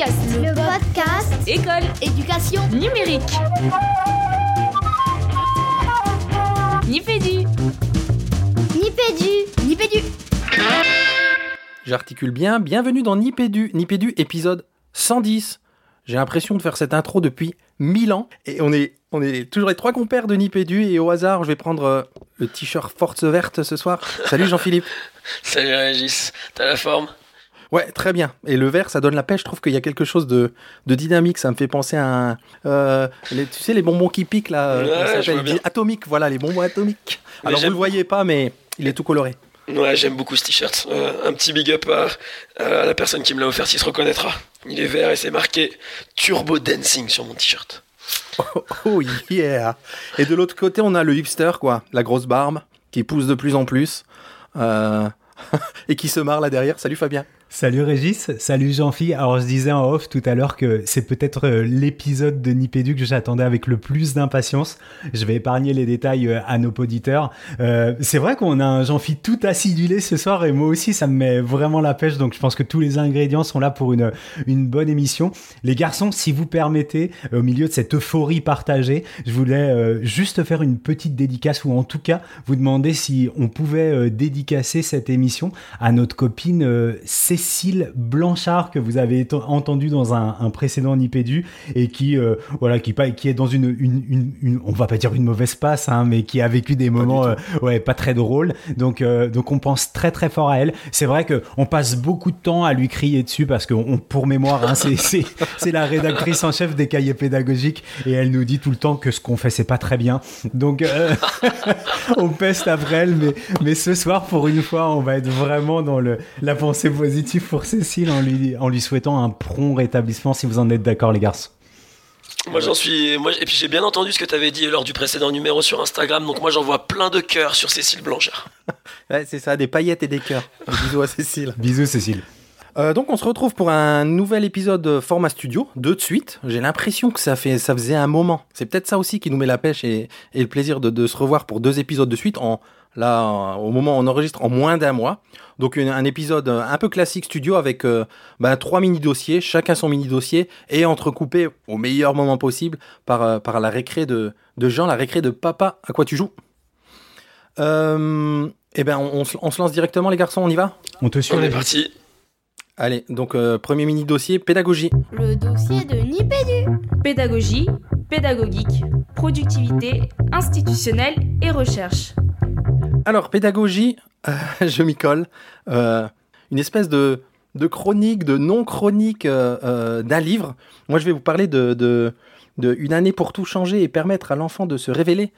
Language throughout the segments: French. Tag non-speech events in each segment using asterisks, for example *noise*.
podcast. Le podcast École. Éducation Numérique. Nipédu. Nipédu Nipédu J'articule bien. Bienvenue dans Nipédu. Nipédu épisode 110. J'ai l'impression de faire cette intro depuis 1000 ans. Et on est, on est toujours les trois compères de Nipédu. Et au hasard, je vais prendre euh, le t-shirt Force Verte ce soir. Salut Jean-Philippe. *laughs* Salut Régis, t'as la forme? Ouais, très bien. Et le vert, ça donne la pêche. Je trouve qu'il y a quelque chose de, de dynamique. Ça me fait penser à un. euh, les- tu sais, les bonbons qui piquent là. euh, Ouais, ça. Atomiques, voilà, les bonbons atomiques. Mais Alors, vous le voyez pas, mais il est tout coloré. Ouais, j'aime beaucoup ce t-shirt. Euh, un petit big up à, à la personne qui me l'a offert, s'il se reconnaîtra. Il est vert et c'est marqué Turbo Dancing sur mon t-shirt. *laughs* Oh yeah Et de l'autre côté, on a le hipster, quoi. La grosse barbe, qui pousse de plus en plus. Euh, *laughs* et qui se marre là derrière. Salut Fabien. Salut Régis, salut Jean-Phi. Alors je disais en off tout à l'heure que c'est peut-être euh, l'épisode de Nipédu que j'attendais avec le plus d'impatience. Je vais épargner les détails euh, à nos auditeurs. Euh, c'est vrai qu'on a un Jean-Phi tout acidulé ce soir et moi aussi ça me met vraiment la pêche donc je pense que tous les ingrédients sont là pour une, une bonne émission. Les garçons, si vous permettez, au milieu de cette euphorie partagée, je voulais juste faire une petite dédicace ou en tout cas vous demander si on pouvait dédicacer cette émission à notre copine euh, Cécile Blanchard que vous avez entendu dans un, un précédent Nipédu et qui euh, voilà qui, pas- qui est dans une, une, une, une- on va pas dire une mauvaise passe hein, mais qui a vécu des moments euh, ouais pas très drôles. Donc euh, donc on pense très très fort à elle. C'est vrai que on passe beaucoup de temps à lui crier dessus parce que on, pour mémoire hein, c'est la rédactrice en chef des cahiers pédagogiques et elle nous dit tout le temps que ce qu'on fait c'est pas très bien. Donc euh, *laughs* on peste après elle, mais, mais ce soir, pour une fois, on va être vraiment dans le, la pensée positive pour Cécile en lui, en lui souhaitant un prompt rétablissement, si vous en êtes d'accord, les garçons? Moi j'en suis. Moi, et puis j'ai bien entendu ce que t'avais dit lors du précédent numéro sur Instagram, donc moi j'envoie plein de cœurs sur Cécile Blanchard. *laughs* Ouais, c'est ça, des paillettes et des cœurs. Des bisous à Cécile. Bisous, Cécile. Euh, donc on se retrouve pour un nouvel épisode format studio, deux de suite. J'ai l'impression que ça, fait, ça faisait un moment. C'est peut-être ça aussi qui nous met la pêche et, et le plaisir de, de se revoir pour deux épisodes de suite. En, là, euh, au moment où on enregistre, en moins d'un mois. Donc une- un épisode euh, un peu classique studio avec euh, ben, trois mini-dossiers, chacun son mini-dossier, et entrecoupé au meilleur moment possible par, euh, par la récré de, de Jean, la récré de Papa, à quoi tu joues euh, Eh ben, on, on se- on se lance directement les garçons, on y va? On te suit, On est parti. Allez, donc euh, premier mini-dossier, pédagogie. Le dossier de Nipédu Pédagogie, pédagogique, productivité, institutionnelle et recherche. Alors, pédagogie, euh, *laughs* je m'y colle. Euh, une espèce de, chronique, de non-chronique euh, d'un livre. Moi, je vais vous parler de, de, de Une année pour tout changer et permettre à l'enfant de se révéler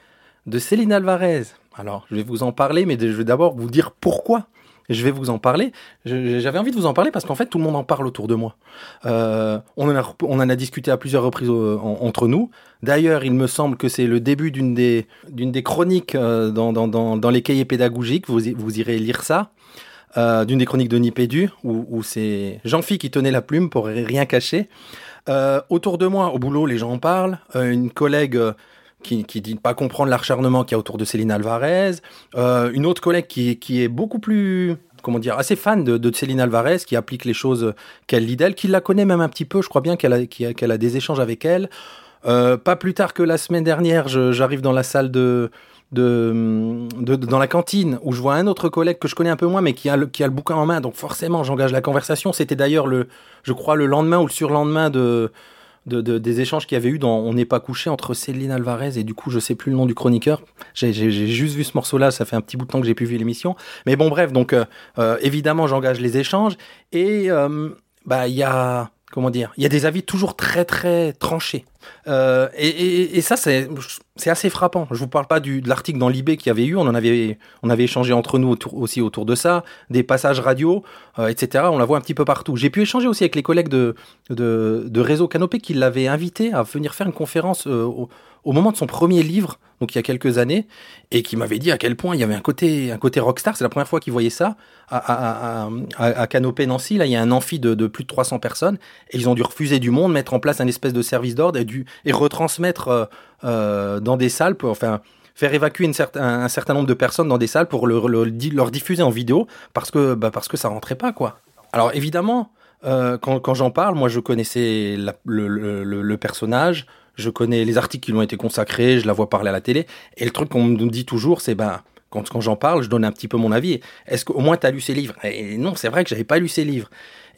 de Céline Alvarez. Alors, je vais vous en parler, mais je vais d'abord vous dire pourquoi je vais vous en parler. J'avais envie de vous en parler parce qu'en fait, tout le monde en parle autour de moi. Euh, on, en a, discuté à plusieurs reprises euh, en- entre nous. D'ailleurs, il me semble que c'est le début d'une des, chroniques euh, dans, les cahiers pédagogiques. Vous, irez lire ça. D'une des chroniques de Nipédu, où, c'est Jean-Phi qui tenait la plume pour rien cacher. Autour de moi, au boulot, les gens en parlent. Une collègue qui, dit ne pas comprendre l'acharnement qu'il y a autour de Céline Alvarez. Euh, une autre collègue qui, qui est beaucoup plus, comment dire, assez fan de, Céline Alvarez, qui applique les choses qu'elle lit d'elle, qui la connaît même un petit peu. Je crois bien qu'elle a, qu'elle a des échanges avec elle. Euh, pas plus tard que la semaine dernière, j'arrive dans la salle de- de- dans la cantine où je vois un autre collègue que je connais un peu moins, mais qui a le, qui a le bouquin en main. Donc forcément, j'engage la conversation. C'était d'ailleurs le, je crois, le lendemain ou le surlendemain de, de, de- des échanges qu'il y avait eu dans On n'est pas couché entre Céline Alvarez et du coup, je sais plus le nom du chroniqueur. J'ai juste vu ce morceau-là. Ça fait un petit bout de temps que j'ai pu vu l'émission. Mais bon, bref. Donc euh, euh, évidemment, j'engage les échanges et euh, bah il y a comment dire, il y a des avis toujours très très tranchés. Euh, et, ça, c'est assez frappant. Je vous parle pas du, de l'article dans l'IB qu'il y avait eu. On en avait, on avait échangé entre nous aussi autour de ça, des passages radio, euh, etc. On la voit un petit peu partout. J'ai pu échanger aussi avec les collègues de, de, Réseau Canopé qui l'avaient invité à venir faire une conférence euh, au moment de son premier livre, donc il y a quelques années, et qui m'avait dit à quel point il y avait un côté, un côté rockstar. C'est la première fois qu'il voyait ça à, à, à, Canopé Nancy. Là, il y a un amphi de, plus de 300 personnes, et ils ont dû refuser du monde, mettre en place un espèce de service d'ordre et, et retransmettre euh, euh, dans des salles, pour, enfin faire évacuer certain, un, certain nombre de personnes dans des salles pour le, le- le- leur diffuser en vidéo parce que, bah, parce que ça rentrait pas quoi. Alors évidemment, euh, quand, j'en parle, moi je connaissais le- le personnage, je connais les articles qui lui ont été consacrés, je la vois parler à la télé. Et le truc qu'on me dit toujours, c'est ben quand, quand j'en parle, je donne un petit peu mon avis. Est-ce qu'au moins tu as lu ses livres? Et non, c'est vrai que j'avais pas lu ses livres.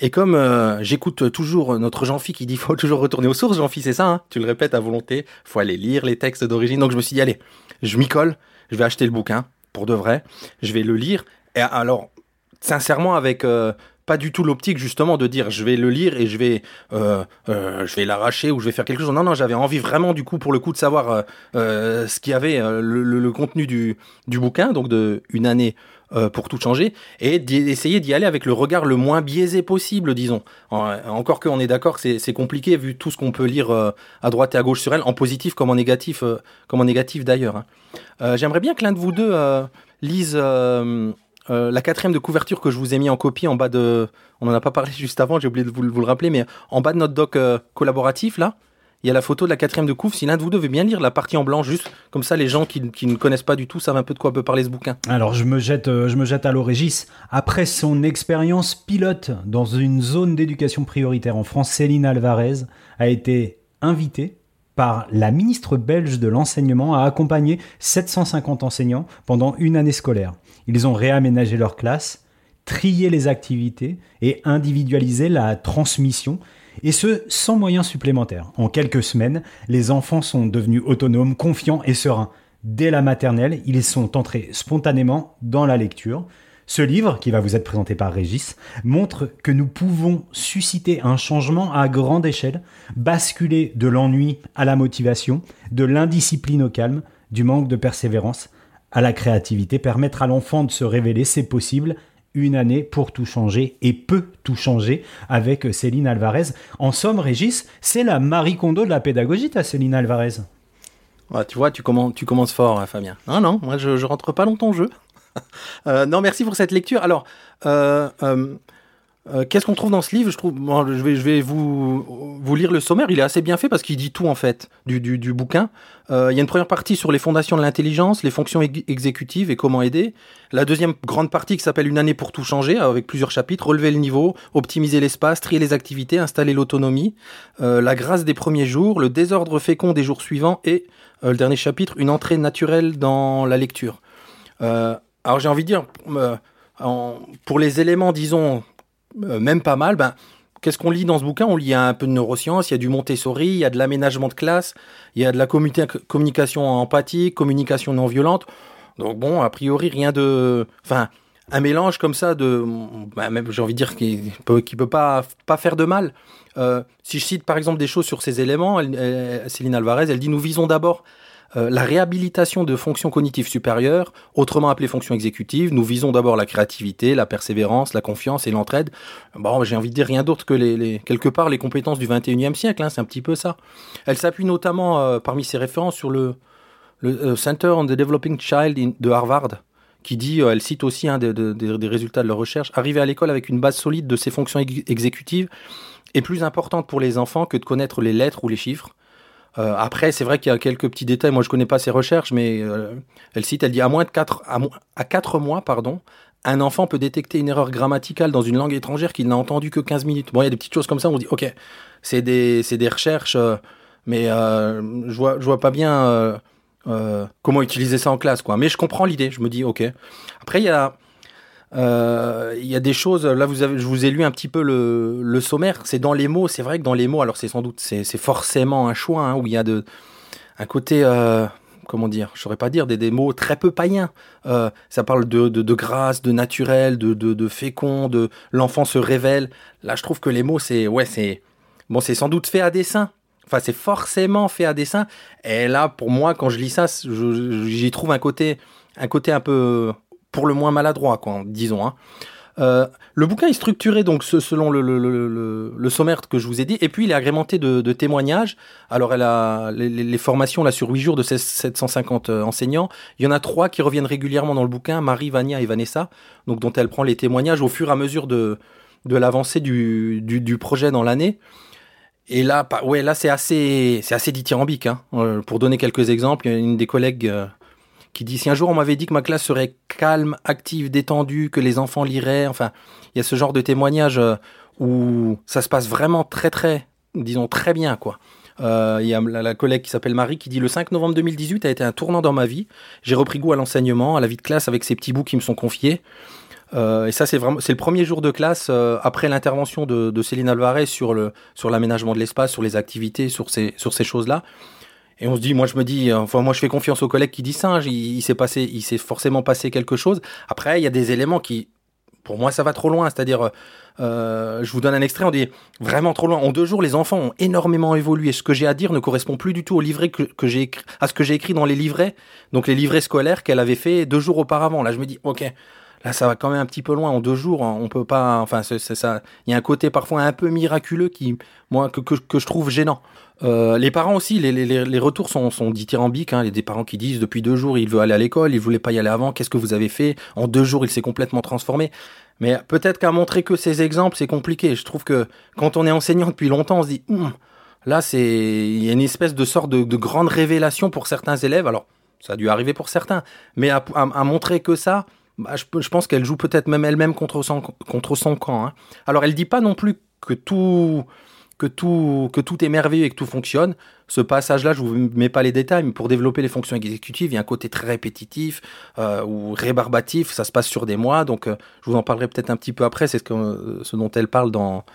Et comme euh, j'écoute toujours notre Jean-Phi qui dit faut toujours retourner aux sources, Jean-Phi, c'est ça, hein? Tu le répètes à volonté, faut aller lire les textes d'origine. Donc je me suis dit, allez, je m'y colle, je vais acheter le bouquin, pour de vrai, je vais le lire. Et alors, sincèrement, avec euh, pas du tout l'optique justement de dire je vais le lire et je vais, euh, euh, je vais l'arracher ou je vais faire quelque chose. Non, non, j'avais envie vraiment du coup pour le coup de savoir euh, euh, ce qu'il y avait, euh, le, le- le contenu du, du bouquin, donc de une année pour tout changer, et d'essayer d'y aller avec le regard le moins biaisé possible, disons. En- encore qu'on est d'accord c'est- compliqué vu tout ce qu'on peut lire à droite et à gauche sur elle, en positif comme en négatif, comme en négatif d'ailleurs. hein. J'aimerais bien que l'un de vous deux lise euh, la quatrième de couverture que je vous ai mis en copie en bas de. On n'en a pas parlé *laughs* juste avant, j'ai oublié de vous, le- rappeler, mais en bas de notre doc euh, collaboratif là. Il y a la photo de la quatrième de couve. Si l'un de vous deux veut bien lire la partie en blanc, juste comme ça, les gens qui, ne connaissent pas du tout savent un peu de quoi peut parler ce bouquin. Alors je me jette, euh, je me jette à l'eau Régis. Après son expérience pilote dans une zone d'éducation prioritaire en France, Céline Alvarez a été invitée par la ministre belge de l'enseignement à accompagner 750 enseignants pendant une année scolaire. Ils ont réaménagé leur classe, trié les activités et individualisé la transmission, et ce sans moyens supplémentaires. En quelques semaines, les enfants sont devenus autonomes, confiants et sereins. Dès la maternelle, ils sont entrés spontanément dans la lecture. Ce livre, qui va vous être présenté par Régis, montre que nous pouvons susciter un changement à grande échelle, basculer de l'ennui à la motivation, de l'indiscipline au calme, du manque de persévérance à la créativité, permettre à l'enfant de se révéler, c'est possible. Une année pour tout changer et peut tout changer avec Céline Alvarez. En somme, Régis, c'est la Marie Kondo de la pédagogie, ta Céline Alvarez. Tu vois, tu commences, fort, hein, Fabien. Non, non, moi je, rentre pas dans ton jeu. *laughs* Euh, non, merci pour cette lecture. Alors, euh, euh, euh, qu'est-ce qu'on trouve dans ce livre? Je trouve, bon, je vais, je vais vous, vous lire le sommaire. Il est assez bien fait parce qu'il dit tout en fait du, du, du bouquin. Euh, il y a une première partie sur les fondations de l'intelligence, les fonctions ex- exécutives et comment aider. La deuxième grande partie qui s'appelle Une année pour tout changer, avec plusieurs chapitres relever le niveau, optimiser l'espace, trier les activités, installer l'autonomie, euh, la grâce des premiers jours, le désordre fécond des jours suivants et euh, le dernier chapitre, une entrée naturelle dans la lecture. Euh, alors j'ai envie de dire, pour les éléments, disons, même pas mal, ben, qu'est-ce qu'on lit dans ce bouquin? On lit un peu de neurosciences, il y a du Montessori, il y a de l'aménagement de classe, il y a de la communica- communication empathique, communication non violente. Donc bon, a priori, rien de... Enfin, un mélange comme ça de... ben, même, j'ai envie de dire qu'il peut, qui peut pas, pas faire de mal. Euh, si je cite par exemple des choses sur ces éléments, Céline Alvarez, elle dit nous visons d'abord euh, la réhabilitation de fonctions cognitives supérieures, autrement appelées fonctions exécutives. Nous visons d'abord la créativité, la persévérance, la confiance et l'entraide. Bon, j'ai envie de dire rien d'autre que les, les- quelque part les compétences du 21e siècle, hein, c'est un petit peu ça. Elle s'appuie notamment euh, parmi ses références sur le, euh, Center on the Developing Child de Harvard, qui dit, elle cite aussi un des, résultats de leur recherche, arriver à l'école avec une base solide de ses fonctions ex- exécutives est plus importante pour les enfants que de connaître les lettres ou les chiffres. Euh, après, c'est vrai qu'il y a quelques petits détails. Moi, je connais pas ses recherches, mais euh, elle cite, elle dit à moins de 4 à, à 4 mois, pardon, un enfant peut détecter une erreur grammaticale dans une langue étrangère qu'il n'a entendue que 15 minutes. Bon, il y a des petites choses comme ça, on dit, ok, c'est des, des recherches, euh, mais euh, je vois, je vois pas bien euh, euh, comment utiliser ça en classe, quoi. Mais je comprends l'idée. Je me dis, ok. Après, il y a il y a des choses, là vous avez, je vous ai lu un petit peu le, le sommaire, c'est dans les mots, c'est vrai que dans les mots, alors c'est sans doute, c'est forcément un choix, hein, où il y a de, un côté, euh, comment dire, je saurais pas dire, des, des mots très peu païens. Euh, ça parle de, de, grâce, de naturel, de, de, fécond, de l'enfant se révèle. Là je trouve que les mots, c'est, ouais, c'est, bon, c'est sans doute fait à dessein. Enfin, c'est forcément fait à dessein. Et là, pour moi, quand je lis ça, j'y trouve un côté, un côté un peu, pour le moins maladroit, quoi, disons. hein. Euh, le bouquin est structuré donc selon le, sommaire que je vous ai dit, et puis il est agrémenté de, témoignages. Alors elle a les, formations là sur 8 jours de 16 750 euh, enseignants. Il y en a trois qui reviennent régulièrement dans le bouquin, Marie, Vania et Vanessa, donc dont elle prend les témoignages au fur et à mesure de, l'avancée du, projet dans l'année. Et là, ouais, là c'est assez, c'est assez dithyrambique. Hein. Euh, pour donner quelques exemples, une des collègues qui dit si un jour on m'avait dit que ma classe serait calme, active, détendue, que les enfants liraient, enfin, il y a ce genre de témoignage euh, où ça se passe vraiment très très, disons très bien quoi. Euh, Il y a la, collègue qui s'appelle Marie qui dit le 5 novembre 2018 a été un tournant dans ma vie. J'ai repris goût à l'enseignement, à la vie de classe avec ces petits bouts qui me sont confiés. Euh, et ça, c'est vraiment, c'est le premier jour de classe après l'intervention de, de Céline Alvarez sur le sur l'aménagement de l'espace, sur les activités, sur ces sur ces choses-là. Et on se dit, moi je me dis, enfin moi je fais confiance aux collègues qui disent ça. hein, il, s'est passé, il s'est forcément passé quelque chose. Après, il y a des éléments qui, pour moi, ça va trop loin. C'est-à-dire, euh, je vous donne un extrait, on dit vraiment trop loin. En deux jours, les enfants ont énormément évolué. Ce que j'ai à dire ne correspond plus du tout au livret que, que j'ai à ce que j'ai écrit dans les livrets, donc les livrets scolaires qu'elle avait fait deux jours auparavant. Là, je me dis, ok, là, ça va quand même un petit peu loin. En deux jours, on peut pas. Enfin, c'est ça. Il y a un côté parfois un peu miraculeux qui, moi, que, que, je trouve gênant. Euh, les parents aussi, les, les, les retours sont, sont dithyrambiques. Hein. Il des parents qui disent depuis deux jours, il veut aller à l'école, il voulait pas y aller avant. Qu'est-ce que vous avez fait? En deux jours, il s'est complètement transformé. Mais peut-être qu'à montrer que ces exemples, c'est compliqué. Je trouve que quand on est enseignant depuis longtemps, on se dit, Hum, là, c'est il y a une espèce de sorte de, de grande révélation pour certains élèves. Alors, ça a dû arriver pour certains, mais à montrer que ça, bah, je, pense qu'elle joue peut-être même elle-même contre son, camp. hein. Alors, elle dit pas non plus que tout, que tout, est merveilleux et que tout fonctionne. Ce passage-là, je vous mets pas les détails, mais pour développer les fonctions exécutives, il y a un côté très répétitif euh, ou rébarbatif. Ça se passe sur des mois, donc euh, je vous en parlerai peut-être un petit peu après. C'est ce, ce dont elle parle dans,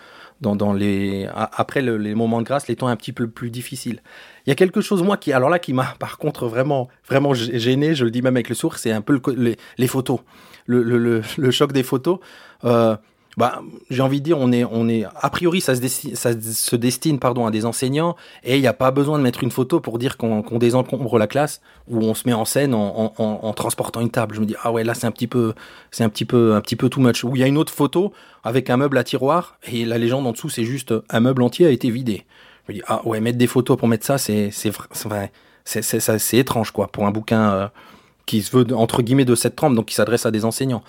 dans, dans les après le- les moments de grâce, les temps un petit peu plus difficiles. Il y a quelque chose moi qui alors là qui m'a par contre vraiment vraiment gê- gêné, je le dis même avec le sourd, c'est un peu les, photos, le, le, le, le choc des photos. Euh, bah, j'ai envie de dire, on est, on est, a priori, ça se destine, ça se destine, pardon, à des enseignants, et il n'y a pas besoin de mettre une photo pour dire qu'on qu'on désencombre la classe, où on se met en scène en, en, en, transportant une table. Je me dis, ah ouais, là, c'est un petit peu, c'est un petit peu, un petit peu too much. Où il y a une autre photo avec un meuble à tiroir, et la légende en dessous, c'est juste un meuble entier a été vidé. Je me dis, ah ouais, mettre des photos pour mettre ça, c'est, c'est, vra- c'est vrai, c'est, étrange, quoi, pour un bouquin euh, qui se veut, entre guillemets, de cette trempe, donc qui s'adresse à des enseignants.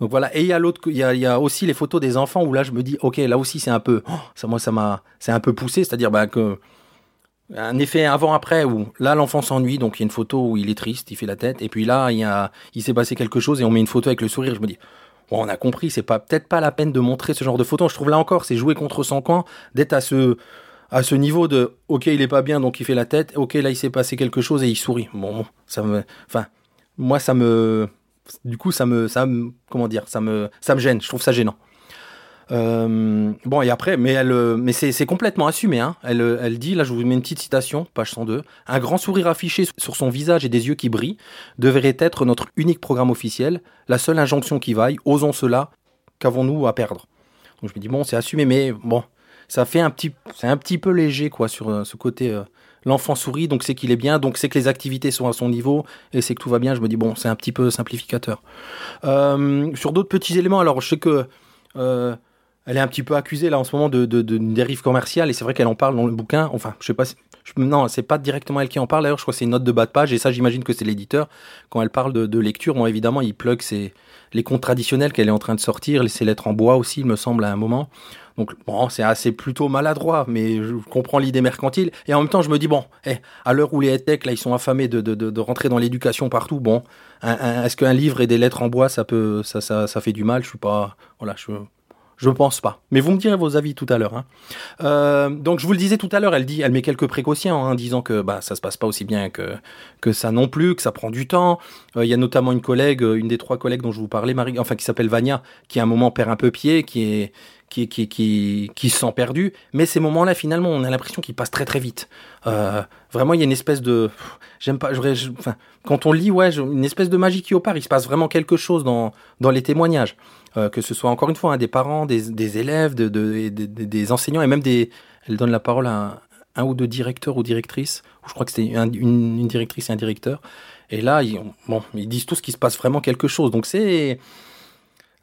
Donc voilà. Et il y a l'autre, il y a, aussi les photos des enfants où là je me dis, ok, là aussi c'est un peu, oh, ça moi ça m'a, c'est un peu poussé, c'est-à-dire bah, que un effet avant-après où là l'enfant s'ennuie, donc il y a une photo où il est triste, il fait la tête, et puis là il y a, il s'est passé quelque chose et on met une photo avec le sourire. Je me dis, bon, on a compris, c'est pas peut-être pas la peine de montrer ce genre de photo. Je trouve là encore, c'est jouer contre son camp, d'être à ce à ce niveau de, ok, il est pas bien, donc il fait la tête, ok, là il s'est passé quelque chose et il sourit. Bon, ça enfin, moi ça me du coup, ça me, ça me, comment dire, ça me, ça me gêne. Je trouve ça gênant. Euh, bon, et après, mais elle, euh, mais c'est, complètement assumé. Hein. Elle, euh, elle dit, là, je vous mets une petite citation, page 102. Un grand sourire affiché sur son visage et des yeux qui brillent devrait être notre unique programme officiel. La seule injonction qui vaille. Osons cela. Qu'avons-nous à perdre? Donc je me dis bon, c'est assumé, mais bon, ça fait un petit, c'est un petit peu léger quoi sur ce côté. L'enfant sourit, donc c'est qu'il est bien, donc c'est que les activités sont à son niveau et c'est que tout va bien. Je me dis bon, c'est un petit peu simplificateur. Euh, sur d'autres petits éléments, alors je sais que euh, elle est un petit peu accusée là en ce moment de, dérive commerciale et c'est vrai qu'elle en parle dans le bouquin. Enfin, je sais pas. si- non, c'est pas directement elle qui en parle. D'ailleurs, je crois que c'est une note de bas de page et ça, j'imagine que c'est l'éditeur quand elle parle de, de lecture. Bon, évidemment, il plug ses, les contes traditionnels qu'elle est en train de sortir, ses lettres en bois aussi, il me semble à un moment. Donc bon, c'est assez plutôt maladroit, mais je comprends l'idée mercantile. Et en même temps, je me dis bon, eh, à l'heure où les headtech là, ils sont affamés de, de, de, rentrer dans l'éducation partout. Bon, est-ce qu'un livre et des lettres en bois, ça peut, ça, ça, ça fait du mal? Je suis pas, voilà, je, je pense pas. Mais vous me direz vos avis tout à l'heure. Hein. Euh, donc je vous le disais tout à l'heure, elle dit, elle met quelques précautions, hein, disant que bah ça se passe pas aussi bien que ça non plus, que ça prend du temps. Euh, Il y a notamment une collègue, euh, une des trois collègues dont je vous parlais, Marie, enfin qui s'appelle Vania, qui à un moment perd un peu pied, qui est qui, qui, qui, qui se sent perdu. Mais ces moments-là, finalement, on a l'impression qu'ils passent très très vite. Vraiment, il y a une espèce de... J'aime pas... je- enfin, quand on lit, ouais, une espèce de magie qui opère. Il se passe vraiment quelque chose dans, dans les témoignages. Euh, que ce soit, encore une fois, hein, des parents, des, des élèves, de, de- des- enseignants, et même des... Elle donne la parole à un, ou deux directeurs ou directrices. Je crois que c'était un- une, directrice et un directeur. Et là, ils, bon, ils disent tous qu'il se passe vraiment quelque chose. Donc c'est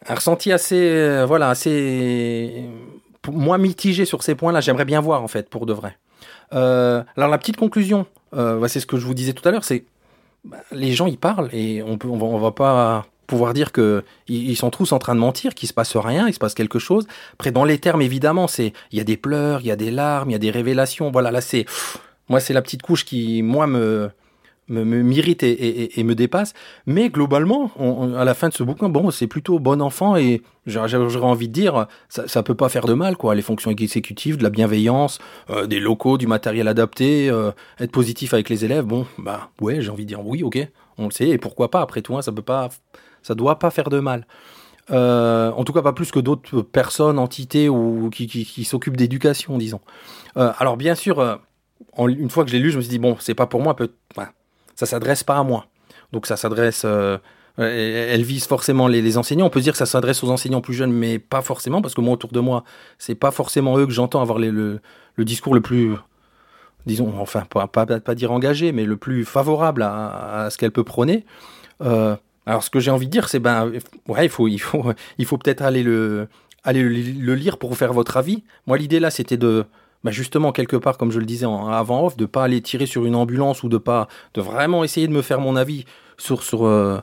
un ressenti assez, euh, voilà, assez, pour moi mitigé sur ces points-là. J'aimerais bien voir en fait, pour de vrai. Euh, alors la petite conclusion, euh, c'est ce que je vous disais tout à l'heure, c'est bah, les gens ils parlent et on peut, va, on va pas pouvoir dire que ils, sont tous en train de mentir, qu'il se passe rien, il se passe quelque chose. Après dans les termes évidemment, c'est il y a des pleurs, il y a des larmes, il y a des révélations. Voilà, là c'est moi c'est la petite couche qui moi me- m'irrite et, me dépasse. Mais globalement, à la fin de ce bouquin, bon, c'est plutôt bon enfant et j'aurais envie de dire, ça, ça peut pas faire de mal, quoi. Les fonctions exécutives, de la bienveillance, euh, des locaux, du matériel adapté, euh, être positif avec les élèves, bon, bah ouais, j'ai envie de dire oui, ok, on le sait et pourquoi pas. Après tout, hein, ça peut pas, ça doit pas faire de mal. Euh, en tout cas, pas plus que d'autres personnes, entités ou qui, s'occupent d'éducation, disons. Alors bien sûr, une fois que je l'ai lu, je me suis dit bon, c'est pas pour moi, peut voilà. Ça s'adresse pas à moi. Donc ça s'adresse, euh, elle vise forcément les, enseignants. On peut dire que ça s'adresse aux enseignants plus jeunes, mais pas forcément parce que moi autour de moi, c'est pas forcément eux que j'entends avoir le, discours le plus, disons, enfin pas pas, pas dire engagé, mais le plus favorable à, ce qu'elle peut prôner. Euh, alors ce que j'ai envie de dire, c'est ben ouais, il faut il faut il faut peut-être aller le aller le, lire pour faire votre avis. Moi l'idée là, c'était de bah justement quelque part comme je le disais en avant off de pas aller tirer sur une ambulance ou de pas de vraiment essayer de me faire mon avis sur sur euh,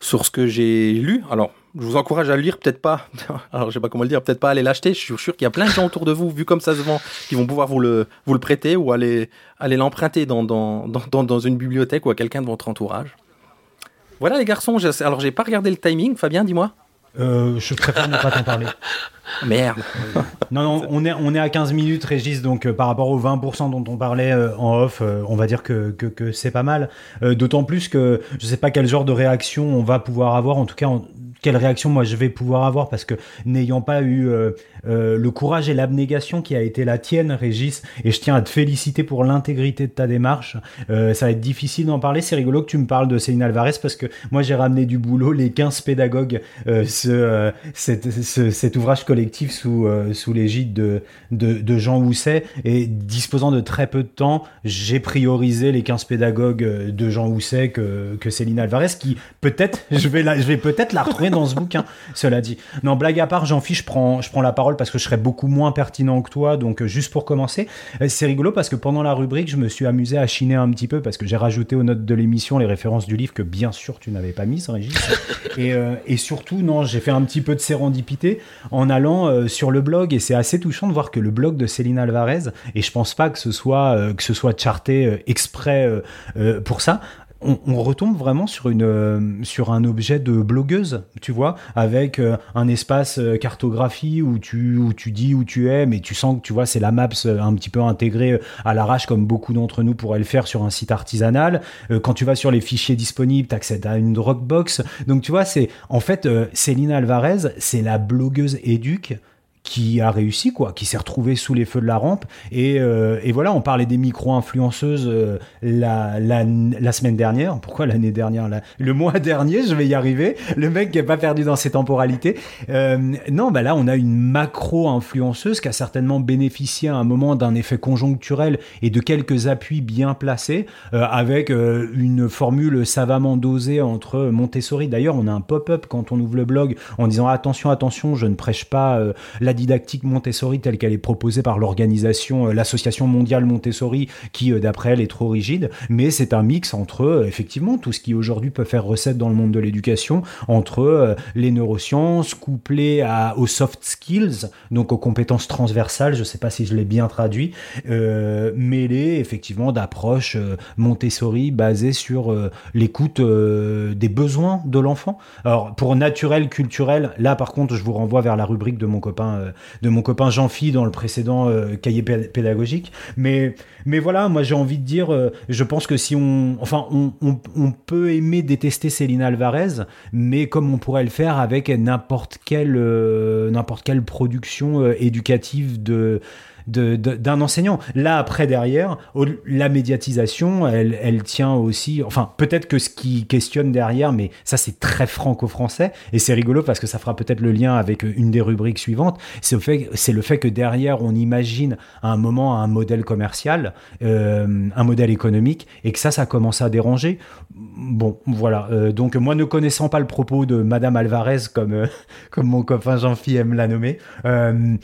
sur ce que j'ai lu. Alors, je vous encourage à le lire, peut-être pas. *laughs* Alors, je sais pas comment le dire, peut-être pas aller l'acheter. Je suis sûr qu'il y a plein de gens autour de vous, vu comme ça se vend, qui vont pouvoir vous le vous le prêter ou aller aller l'emprunter dans dans, dans dans une bibliothèque ou à quelqu'un de votre entourage. Voilà les garçons. Alors, j'ai pas regardé le timing. Fabien, dis-moi. Euh, je préfère ne pas t'en parler. *laughs* Merde. Non, non, on est, on est à 15 minutes, Régis, donc euh, par rapport aux 20% dont on parlait euh, en off, on va dire que, que, que c'est pas mal. D'autant plus que je sais pas quel genre de réaction on va pouvoir avoir, en tout cas, en- quelle réaction moi je vais pouvoir avoir, parce que n'ayant pas eu euh, le courage et l'abnégation qui a été la tienne, Régis, et je tiens à te féliciter pour l'intégrité de ta démarche, euh, ça va être difficile d'en parler. C'est rigolo que tu me parles de Céline Alvarez, parce que moi j'ai ramené du boulot les 15 pédagogues, euh, ce, cet, ce- cet ouvrage collectif sous, sous l'égide de, de, Jean Housset. Et disposant de très peu de temps, j'ai priorisé les 15 pédagogues de Jean Housset que, que Céline Alvarez, qui peut-être, *laughs* je vais, vais peut-être la retrouver dans ce bouquin, cela dit. Non, blague à part, Jean-Philippe, je prends, je prends la parole parce que je serais beaucoup moins pertinent que toi. Donc, euh, juste pour commencer, euh, c'est rigolo parce que pendant la rubrique, je me suis amusé à chiner un petit peu parce que j'ai rajouté aux notes de l'émission les références du livre que bien sûr tu n'avais pas mises, Régis. *laughs* et, euh, et surtout, non, j'ai fait un petit peu de sérendipité en allant euh, sur le blog et c'est assez touchant de voir que le blog de Céline Alvarez, et je pense pas que ce soit, euh, que ce soit charté exprès pour ça, on, retombe vraiment sur une euh, sur un objet de blogueuse, tu vois, avec euh, un espace euh, cartographie où tu où tu dis où tu es, mais tu sens que tu vois c'est la maps un petit peu intégrée à l'arrache comme beaucoup d'entre nous pourraient le faire sur un site artisanal. Quand tu vas sur les fichiers disponibles, tu accèdes à une Dropbox. Donc tu vois, c'est en fait Céline Alvarez, c'est la blogueuse éduque qui a réussi, quoi, qui s'est retrouvée sous les feux de la rampe. Et, euh, et voilà, on parlait des micro-influenceuses euh, la, la, la semaine dernière. Pourquoi l'année dernière là Le mois *laughs* dernier, je vais y arriver. Le mec qui est pas perdu dans ses temporalités. Euh, non, bah là, on a une macro-influenceuse qui a certainement bénéficié à un moment d'un effet conjoncturel et de quelques appuis bien placés, avec une formule savamment dosée entre Montessori. D'ailleurs, on a un pop-up quand on ouvre le blog en disant attention, attention, je ne prêche pas la didactique Montessori telle qu'elle est proposée par l'organisation, euh, l'association mondiale Montessori, qui euh, d'après elle est trop rigide, mais c'est un mix entre euh, effectivement tout ce qui aujourd'hui peut faire recette dans le monde de l'éducation, entre les neurosciences couplées à, aux soft skills, donc aux compétences transversales, je sais pas si je l'ai bien traduit, euh, mêlées effectivement d'approches Montessori basées sur l'écoute des besoins de l'enfant. Alors pour naturel, culturel, là par contre je vous renvoie vers la rubrique de mon copain, de mon copain Jean-Phi dans le précédent euh, cahier pé- pédagogique. Mais, mais voilà, moi j'ai envie de dire, euh, je pense que si on, enfin, on, on, peut aimer détester Céline Alvarez, mais comme on pourrait le faire avec n'importe quelle, euh, n'importe quelle production euh, éducative de d'un enseignant. Là, après, derrière, la médiatisation, elle, elle tient aussi. Enfin, peut-être que ce qui questionne derrière, mais ça, c'est très franco-français. Et c'est rigolo parce que ça fera peut-être le lien avec une des rubriques suivantes. C'est le fait, que derrière, on imagine à un moment un modèle commercial, euh, un modèle économique, et que ça, ça commence à déranger. Bon, voilà. Euh, donc, moi, ne connaissant pas le propos de Madame Alvarez, comme, euh, *laughs* comme mon copain Jean-Phi aime la nommer, euh,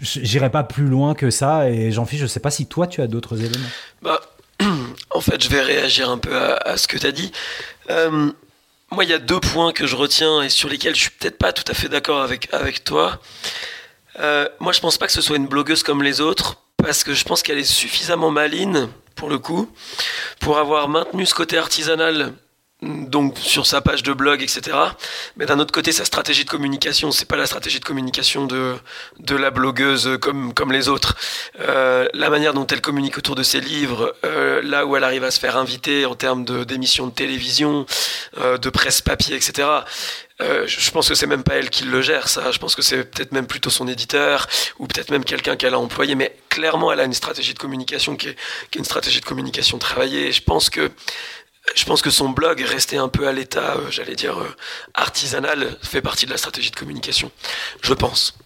J'irai pas plus loin que ça et Jean-Philippe, je sais pas si toi tu as d'autres éléments. Bah, *clears throat* en fait, je vais réagir un peu à, à ce que tu as dit. Euh, moi, il y a deux points que je retiens et sur lesquels je suis peut-être pas tout à fait d'accord avec, avec toi. Euh, moi, je pense pas que ce soit une blogueuse comme les autres, parce que je pense qu'elle est suffisamment maline, pour le coup, pour avoir maintenu ce côté artisanal donc sur sa page de blog, etc. Mais d'un autre côté, sa stratégie de communication, c'est pas la stratégie de communication de, de la blogueuse comme, comme les autres. Euh, la manière dont elle communique autour de ses livres, euh, là où elle arrive à se faire inviter en termes d'émissions de, télévision, euh, de presse papier, etc. Je pense que c'est même pas elle qui le gère, ça. Je pense que c'est peut-être même plutôt son éditeur ou peut-être même quelqu'un qu'elle a employé. Mais clairement, elle a une stratégie de communication qui est, qui est une stratégie de communication travaillée. Je pense que je pense que son blog, resté un peu à l'état, euh, j'allais dire, euh, artisanal, fait partie de la stratégie de communication. Je pense.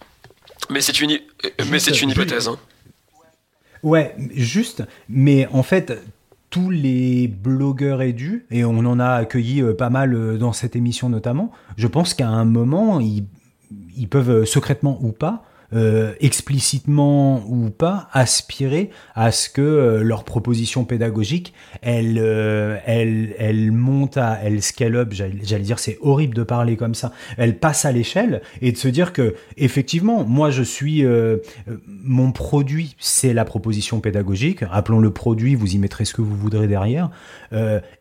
Mais c'est une, euh, mais c'est une hypothèse. Hein. Ouais, juste. Mais en fait, tous les blogueurs édus, et on en a accueilli pas mal dans cette émission notamment, je pense qu'à un moment, ils, ils peuvent secrètement ou pas euh, explicitement ou pas aspirer à ce que euh, leur proposition pédagogique elle euh, elle elle monte à elle scale up j'allais dire c'est horrible de parler comme ça elle passe à l'échelle et de se dire que effectivement moi je suis mon produit c'est la proposition pédagogique. Appelons le produit vous y mettrez ce que vous voudrez derrière.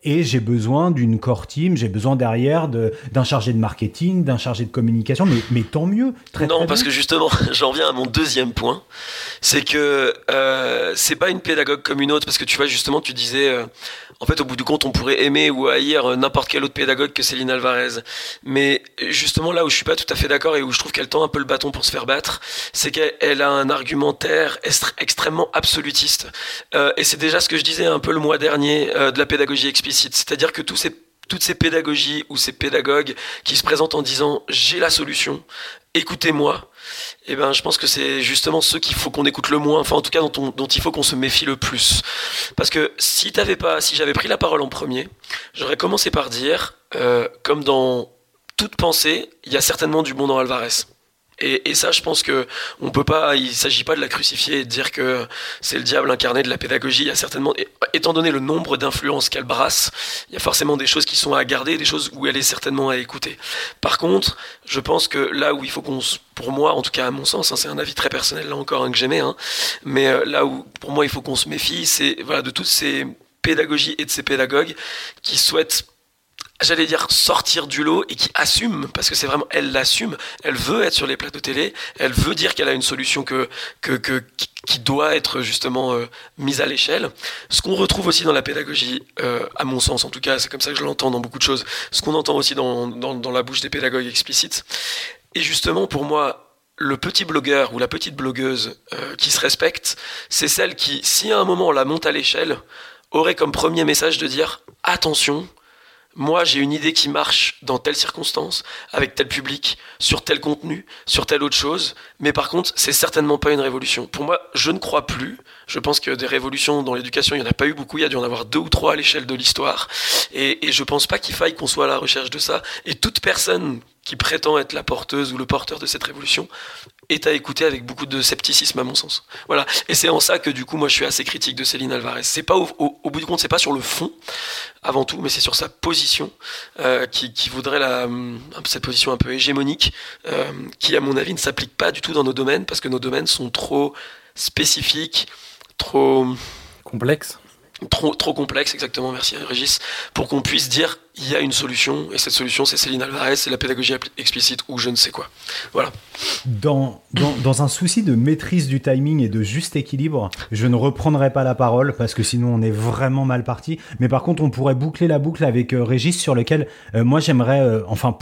Et j'ai besoin d'une core team j'ai besoin derrière d'un chargé de marketing d'un chargé de communication mais mais tant mieux très, non parce que justement *laughs* j'en viens à mon deuxième point, c'est que euh, c'est pas une pédagogue comme une autre, parce que tu vois, justement, tu disais, euh, en fait, au bout du compte, on pourrait aimer ou haïr n'importe quelle autre pédagogue que Céline Alvarez. Mais justement, là où je suis pas tout à fait d'accord et où je trouve qu'elle tend un peu le bâton pour se faire battre, c'est qu'elle a un argumentaire extrêmement absolutiste. Euh, et c'est déjà ce que je disais un peu le mois dernier euh, de la pédagogie explicite, c'est-à-dire que tous ces toutes ces pédagogies ou ces pédagogues qui se présentent en disant j'ai la solution, écoutez-moi, eh ben, je pense que c'est justement ceux qu'il faut qu'on écoute le moins, enfin en tout cas dont, il faut qu'on se méfie le plus. Parce que si pas, si j'avais pris la parole en premier, j'aurais commencé par dire, euh, comme dans toute pensée, il y a certainement du bon dans Alvarez. Et, et, ça, je pense que on peut pas. Il s'agit pas de la crucifier et de dire que c'est le diable incarné de la pédagogie. Il y a certainement, étant donné le nombre d'influences qu'elle brasse, il y a forcément des choses qui sont à garder, des choses où elle est certainement à écouter. Par contre, je pense que là où il faut qu'on, pour moi, en tout cas à mon sens, hein, c'est un avis très personnel là encore hein, que j'aimais, hein, mais euh, là où pour moi il faut qu'on se méfie, c'est voilà de toutes ces pédagogies et de ces pédagogues qui souhaitent j'allais dire sortir du lot et qui assume parce que c'est vraiment elle l'assume. Elle veut être sur les plateaux télé. Elle veut dire qu'elle a une solution que, que, que qui doit être justement euh, mise à l'échelle. Ce qu'on retrouve aussi dans la pédagogie euh, à mon sens en tout cas c'est comme ça que je l'entends dans beaucoup de choses ce qu'on entend aussi dans, dans, dans la bouche des pédagogues explicites et justement pour moi le petit blogueur ou la petite blogueuse euh, qui se respecte c'est celle qui si à un moment on la monte à l'échelle aurait comme premier message de dire attention moi j'ai une idée qui marche dans telle circonstance, avec tel public, sur tel contenu, sur telle autre chose, mais par contre c'est certainement pas une révolution. Pour moi, je ne crois plus. Je pense que des révolutions dans l'éducation, il n'y en a pas eu beaucoup, il y a dû en avoir deux ou trois à l'échelle de l'histoire, et, et je pense pas qu'il faille qu'on soit à la recherche de ça. Et toute personne qui prétend être la porteuse ou le porteur de cette révolution est à écouter avec beaucoup de scepticisme à mon sens. Voilà. Et c'est en ça que du coup moi je suis assez critique de Céline Alvarez. C'est pas au, au, bout du compte c'est pas sur le fond avant tout, mais c'est sur sa position euh, qui, qui, voudrait la cette position un peu hégémonique euh, qui à mon avis ne s'applique pas du tout dans nos domaines parce que nos domaines sont trop spécifiques, trop complexes trop, trop complexe, exactement, merci Régis, pour qu'on puisse dire il y a une solution, et cette solution c'est Céline Alvarez, c'est la pédagogie explicite ou je ne sais quoi. Voilà. Dans, dans, dans, un souci de maîtrise du timing et de juste équilibre, je ne reprendrai pas la parole parce que sinon on est vraiment mal parti. Mais par contre, on pourrait boucler la boucle avec euh, Régis sur lequel euh, moi j'aimerais, euh, enfin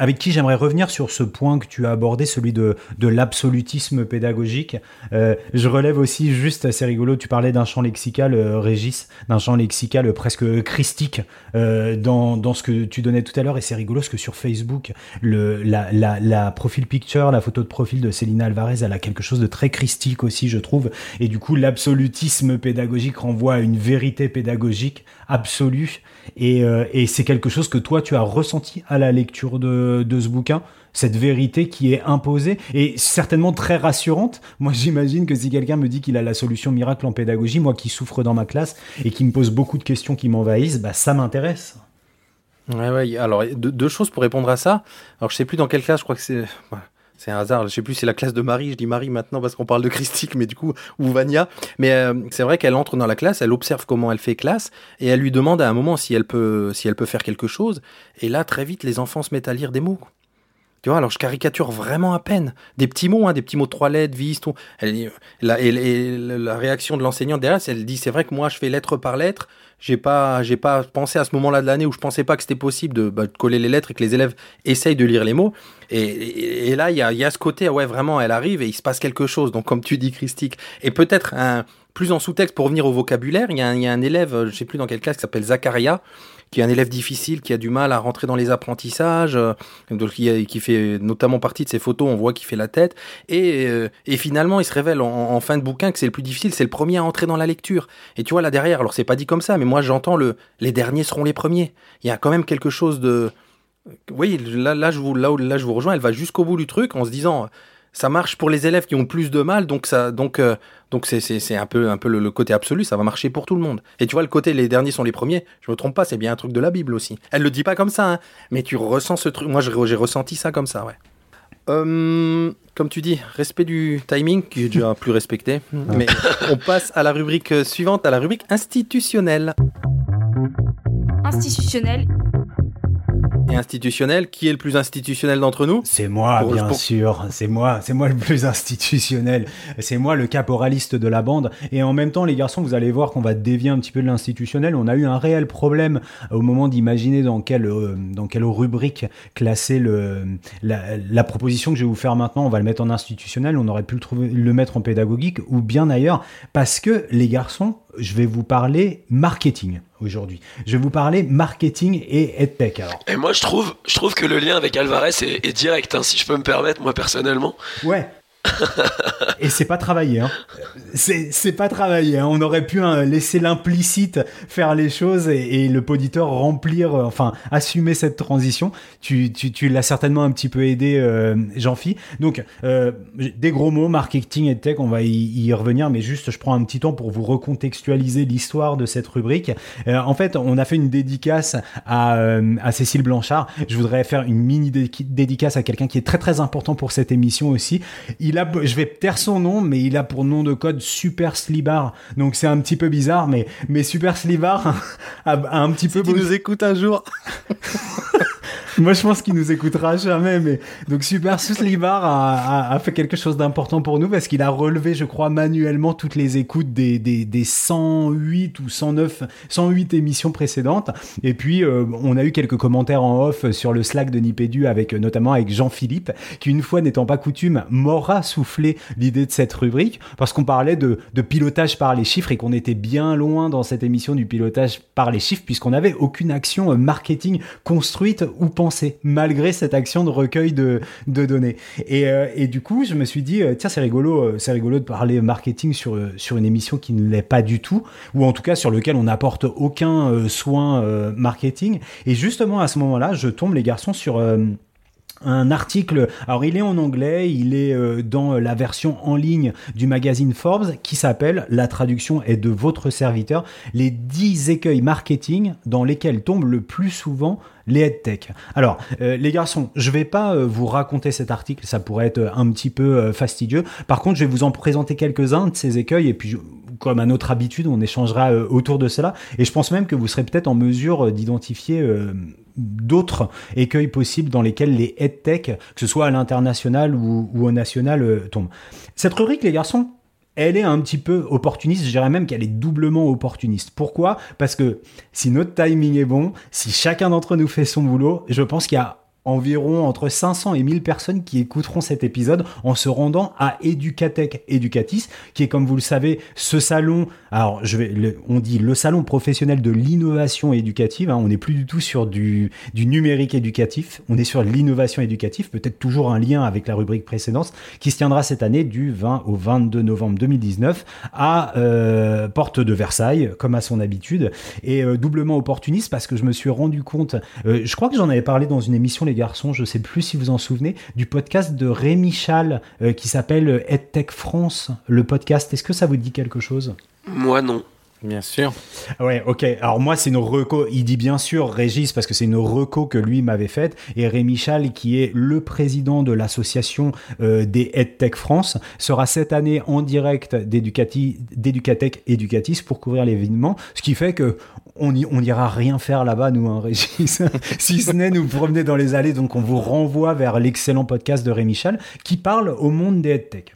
avec qui j'aimerais revenir sur ce point que tu as abordé, celui de, l'absolutisme pédagogique. Euh, je relève aussi juste, assez rigolo, tu parlais d'un champ lexical, euh, Régis, d'un champ lexical presque christique euh, dans, dans ce que tu donnais tout à l'heure, et c'est rigolo parce que sur Facebook, le, la, la, la profil picture, la photo de profil de Célina Alvarez, elle a quelque chose de très christique aussi, je trouve, et du coup, l'absolutisme pédagogique renvoie à une vérité pédagogique absolue, et, euh, et c'est quelque chose que toi, tu as ressenti à la lecture de ce bouquin cette vérité qui est imposée et certainement très rassurante. Moi, *laughs* j'imagine que si quelqu'un me dit qu'il a la solution miracle en pédagogie, moi qui souffre dans ma classe et qui me pose beaucoup de questions qui m'envahissent, bah, ça m'intéresse. Ouais, ouais. Alors, deux, choses pour répondre à ça. Alors, je sais plus dans quelle classe, je crois que c'est. C'est un hasard. Je sais plus, c'est la classe de Marie. Je dis Marie maintenant parce qu'on parle de Christique, mais du coup, ou Vania. Mais euh, c'est vrai qu'elle entre dans la classe, elle observe comment elle fait classe et elle lui demande à un moment si elle peut, si elle peut faire quelque chose. Et là, très vite, les enfants se mettent à lire des mots. Tu vois, alors je caricature vraiment à peine. Des petits mots, hein, des petits mots de trois lettres, vis, tout. Elle, la, et, et la réaction de l'enseignante derrière, elle dit c'est vrai que moi je fais lettre par lettre. J'ai pas, j'ai pas pensé à ce moment-là de l'année où je pensais pas que c'était possible de, bah, de, coller les lettres et que les élèves essayent de lire les mots. Et, et, et là, il y a, y a ce côté, ouais, vraiment, elle arrive et il se passe quelque chose. Donc, comme tu dis, Christique, et peut-être un plus en sous-texte pour revenir au vocabulaire, il y, a un, il y a un élève, je sais plus dans quelle classe, qui s'appelle Zacharia, qui est un élève difficile, qui a du mal à rentrer dans les apprentissages, euh, donc qui, qui, fait notamment partie de ses photos, on voit qu'il fait la tête, et, euh, et finalement il se révèle en, en, fin de bouquin que c'est le plus difficile, c'est le premier à entrer dans la lecture. Et tu vois là derrière, alors c'est pas dit comme ça, mais moi j'entends le les derniers seront les premiers. Il y a quand même quelque chose de oui, là, là, je vous, là, là, je vous rejoins, elle va jusqu'au bout du truc en se disant, ça marche pour les élèves qui ont plus de mal, donc ça, donc, euh, donc c'est, c'est, c'est un peu, un peu le, le, côté absolu, ça va marcher pour tout le monde. Et tu vois, le côté les derniers sont les premiers, je me trompe pas, c'est bien un truc de la Bible aussi. Elle le dit pas comme ça, hein, mais tu ressens ce truc. Moi, j'ai, j'ai ressenti ça comme ça, ouais. Euh, comme tu dis, respect du timing, qui est déjà *laughs* plus respecté. Mais on passe à la rubrique suivante, à la rubrique institutionnelle. Institutionnelle et institutionnel. Qui est le plus institutionnel d'entre nous? C'est moi, pour, bien pour... sûr. C'est moi. C'est moi le plus institutionnel. C'est moi le caporaliste de la bande. Et en même temps, les garçons, vous allez voir qu'on va dévier un petit peu de l'institutionnel. On a eu un réel problème au moment d'imaginer dans quelle euh, dans quelle rubrique classer le la, la, proposition que je vais vous faire maintenant. On va le mettre en institutionnel. On aurait pu le, trouver, le mettre en pédagogique ou bien ailleurs parce que les garçons, je vais vous parler marketing aujourd'hui. Je vais vous parler marketing et EdTech. Alors. Et moi, je trouve, je trouve que le lien avec Alvarez est, est direct, hein, si je peux me permettre, moi personnellement. Ouais. Et c'est pas travaillé, hein. C'est pas travaillé. Hein. On aurait pu hein, laisser l'implicite faire les choses et, le poditeur remplir, euh, enfin, assumer cette transition. Tu, tu, tu l'as certainement un petit peu aidé, euh, Jean-Phi. Donc, euh, des gros mots, marketing et tech, on va y, revenir, mais juste, je prends un petit temps pour vous recontextualiser l'histoire de cette rubrique. Euh, en fait, on a fait une dédicace à, à Cécile Blanchard. Je voudrais faire une mini dédicace à quelqu'un qui est très très important pour cette émission aussi. A, je vais taire son nom, mais il a pour nom de code Super Slibar. Donc c'est un petit peu bizarre, mais, mais Super Slibar *laughs* a, a un petit peu. Qui nous écoute un jour. *laughs* Moi, je pense qu'il nous écoutera jamais, mais donc Super Slibar a, a, a, fait quelque chose d'important pour nous parce qu'il a relevé, je crois, manuellement toutes les écoutes des, des, des 108 ou 109, 108 émissions précédentes. Et puis, euh, on a eu quelques commentaires en off sur le Slack de Nipédu avec, notamment avec Jean-Philippe, qui une fois n'étant pas coutume, m'aura soufflé l'idée de cette rubrique parce qu'on parlait de, pilotage par les chiffres et qu'on était bien loin dans cette émission du pilotage par les chiffres puisqu'on n'avait aucune action marketing construite ou pensée malgré cette action de recueil de, données. Et, euh, et, du coup, je me suis dit, tiens, c'est rigolo, c'est rigolo de parler marketing sur, sur une émission qui ne l'est pas du tout, ou en tout cas sur lequel on n'apporte aucun euh, soin euh, marketing. Et justement, à ce moment-là, je tombe, les garçons, sur un article, alors il est en anglais, il est euh, dans la version en ligne du magazine Forbes qui s'appelle, la traduction est de votre serviteur, les 10 écueils marketing dans lesquels tombent le plus souvent les headtech. Alors, euh, les garçons, je vais pas euh, vous raconter cet article, ça pourrait être un petit peu fastidieux. Par contre, je vais vous en présenter quelques-uns de ces écueils et puis, comme à notre habitude, on échangera autour de cela. Et je pense même que vous serez peut-être en mesure d'identifier d'autres écueils possibles dans lesquels les headtech, que ce soit à l'international ou, ou, au national, euh, tombent. Cette rubrique, les garçons, elle est un petit peu opportuniste, je dirais même qu'elle est doublement opportuniste. Pourquoi? Parce que si notre timing est bon, si chacun d'entre nous fait son boulot, je pense qu'il y a environ entre 500 et 1000 personnes qui écouteront cet épisode en se rendant à Educatech Educatis, qui est comme vous le savez ce salon, alors on dit le salon professionnel de l'innovation éducative, hein, on n'est plus du tout sur du, du numérique éducatif, on est sur l'innovation éducative, peut-être toujours un lien avec la rubrique précédente, qui se tiendra cette année du 20 au 22 novembre 2019 à euh, Porte de Versailles, comme à son habitude, et euh, doublement opportuniste parce que je me suis rendu compte, euh, je crois que j'en avais parlé dans une émission garçons, je sais plus si vous en souvenez, du podcast de Rémi Chal euh, qui s'appelle EdTech France, le podcast. Est-ce que ça vous dit quelque chose? Moi non. Bien sûr. Ouais, ok. Alors moi, c'est une reco. Il dit bien sûr Régis parce que c'est une reco que lui m'avait faite. Et Rémi Chal, qui est le président de l'association euh, des EdTech France, sera cette année en direct d'Educatech Educatis pour couvrir l'événement. Ce qui fait que on n'ira rien faire là-bas, nous, hein, *laughs* Régis. si ce n'est nous promener dans les allées. Donc on vous renvoie vers l'excellent podcast de Rémi Chal qui parle au monde des EdTech.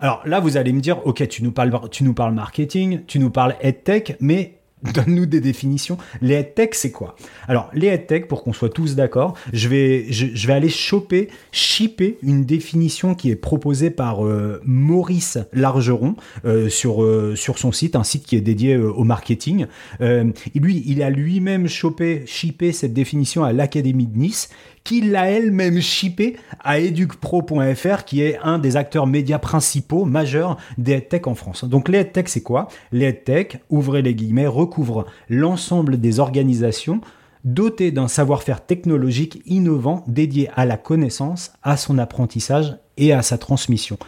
Alors là, vous allez me dire, ok, tu nous parles, tu nous parles marketing, tu nous parles EdTech, mais Donne-nous des définitions. Les headtech, c'est quoi? Alors, les headtech, pour qu'on soit tous d'accord, je vais, aller choper, shipper une définition qui est proposée par euh, Maurice Largeron euh, sur, euh, sur son site, un site qui est dédié au marketing. lui, il a lui-même chopé, shippé cette définition à l'Académie de Nice qui l'a elle-même shippé à educpro.fr, qui est un des acteurs médias principaux majeurs des headtech en France. Donc les headtech, c'est quoi? Les headtech, ouvrez les guillemets, recouvrent l'ensemble des organisations dotées d'un savoir-faire technologique innovant dédié à la connaissance, à son apprentissage et à sa transmission.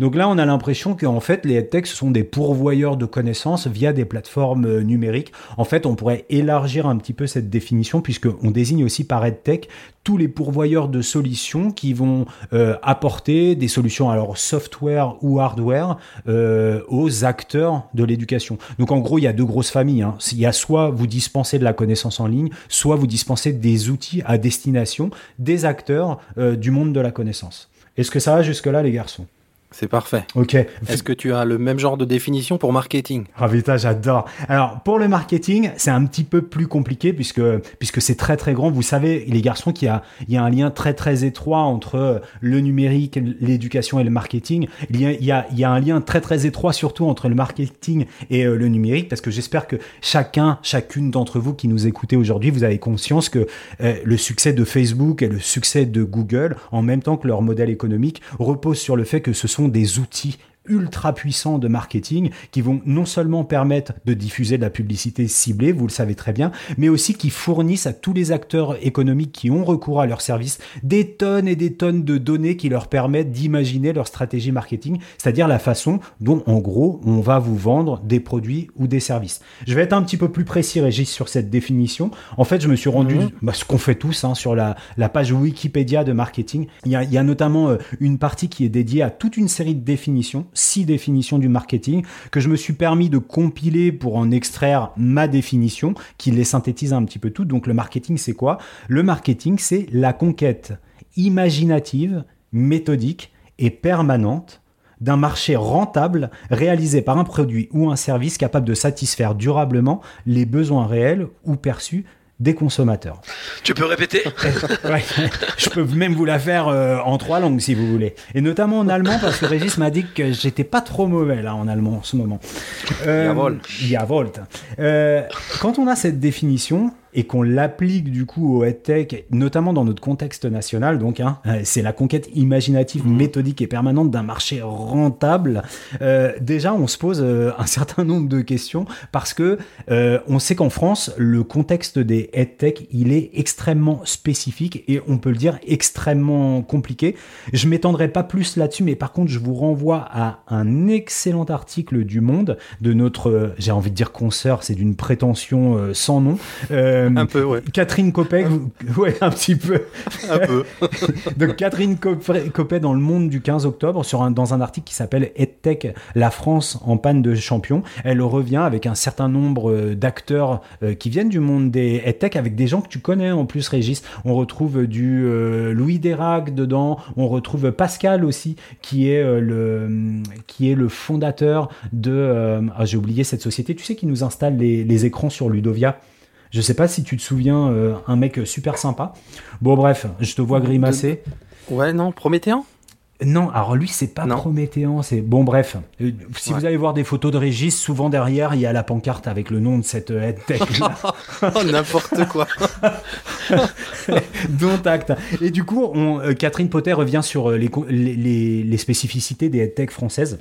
Donc là, on a l'impression qu'en fait, les headtech sont des pourvoyeurs de connaissances via des plateformes euh, numériques. En fait, on pourrait élargir un petit peu cette définition puisqu'on désigne aussi par headtech tous les pourvoyeurs de solutions qui vont euh, apporter des solutions alors software ou hardware euh, aux acteurs de l'éducation. Donc en gros, il y a deux grosses familles. Hein. Il y a soit vous dispensez de la connaissance en ligne, soit vous dispensez des outils à destination des acteurs du monde de la connaissance. Est-ce que ça va jusque-là, les garçons? C'est parfait. Ok. Est-ce que tu as le même genre de définition pour marketing? Ah putain, j'adore. Alors pour le marketing, c'est un petit peu plus compliqué puisque puisque c'est très très grand. Vous savez, les garçons, qu'il y a il y a un lien très très étroit entre le numérique, l'éducation et le marketing. Il y a il y a, il y a un lien très très étroit surtout entre le marketing et euh, le numérique parce que j'espère que chacun, chacune d'entre vous qui nous écoutez aujourd'hui, vous avez conscience que euh, le succès de Facebook et le succès de Google, en même temps que leur modèle économique, repose sur le fait que ce des outils ultra puissants de marketing qui vont non seulement permettre de diffuser de la publicité ciblée, vous le savez très bien, mais aussi qui fournissent à tous les acteurs économiques qui ont recours à leurs services des tonnes et des tonnes de données qui leur permettent d'imaginer leur stratégie marketing, c'est-à-dire la façon dont en gros on va vous vendre des produits ou des services. Je vais être un petit peu plus précis Régis sur cette définition. En fait je me suis rendu, mhm. bah, ce qu'on fait tous hein, sur la, la, page Wikipédia de marketing, il y a, il y a notamment euh, une partie qui est dédiée à toute une série de définitions six définitions du marketing que je me suis permis de compiler pour en extraire ma définition qui les synthétise un petit peu toutes. Donc le marketing, c'est quoi? Le marketing, c'est la conquête imaginative, méthodique et permanente d'un marché rentable réalisé par un produit ou un service capable de satisfaire durablement les besoins réels ou perçus des consommateurs. Tu peux répéter *laughs* Je peux même vous la faire euh, en trois langues si vous voulez. Et notamment en allemand parce que Régis m'a dit que j'étais pas trop mauvais là en allemand en ce moment. Euh, Jawohl. Euh, quand on a cette définition, et qu'on l'applique du coup au EdTech, notamment dans notre contexte national, donc hein, euh, c'est la conquête imaginative, mmh. méthodique et permanente d'un marché rentable, euh, déjà on se pose euh, un certain nombre de questions parce que on sait qu'en France, le contexte des EdTech, il est extrêmement spécifique et on peut le dire extrêmement compliqué. Je m'étendrai pas plus là-dessus, mais par contre je vous renvoie à un excellent article du Monde de notre, j'ai envie de dire consoeur, c'est d'une prétention sans nom. Euh, un peu, ouais. Catherine Copet, *laughs* ouais, un petit peu. un peu. *laughs* Donc Catherine Copet dans Le Monde du 15 octobre, sur un, dans un article qui s'appelle EdTech, la France en panne de champion. Elle revient avec un certain nombre euh, d'acteurs euh, qui viennent du monde des EdTech, avec des gens que tu connais en plus, Régis. On retrouve du Louis Dérac dedans, on retrouve Pascal aussi, qui est le qui est le fondateur de. Ah, j'ai oublié cette société. Tu sais qui nous installe les, les écrans sur Ludovia? Je sais pas si tu te souviens, euh, un mec super sympa. Bon, bref, je te vois grimacer. Ouais, non, Prométhéen? Non, alors lui, c'est pas Prométhéen, c'est. Bon, bref. Euh, si vous allez voir des photos de Régis, souvent derrière, il y a la pancarte avec le nom de cette euh, headtech. *laughs* oh, n'importe quoi. *laughs* Dont acte. Et du coup, on, Catherine Potter revient sur les, les, les spécificités des headtech françaises.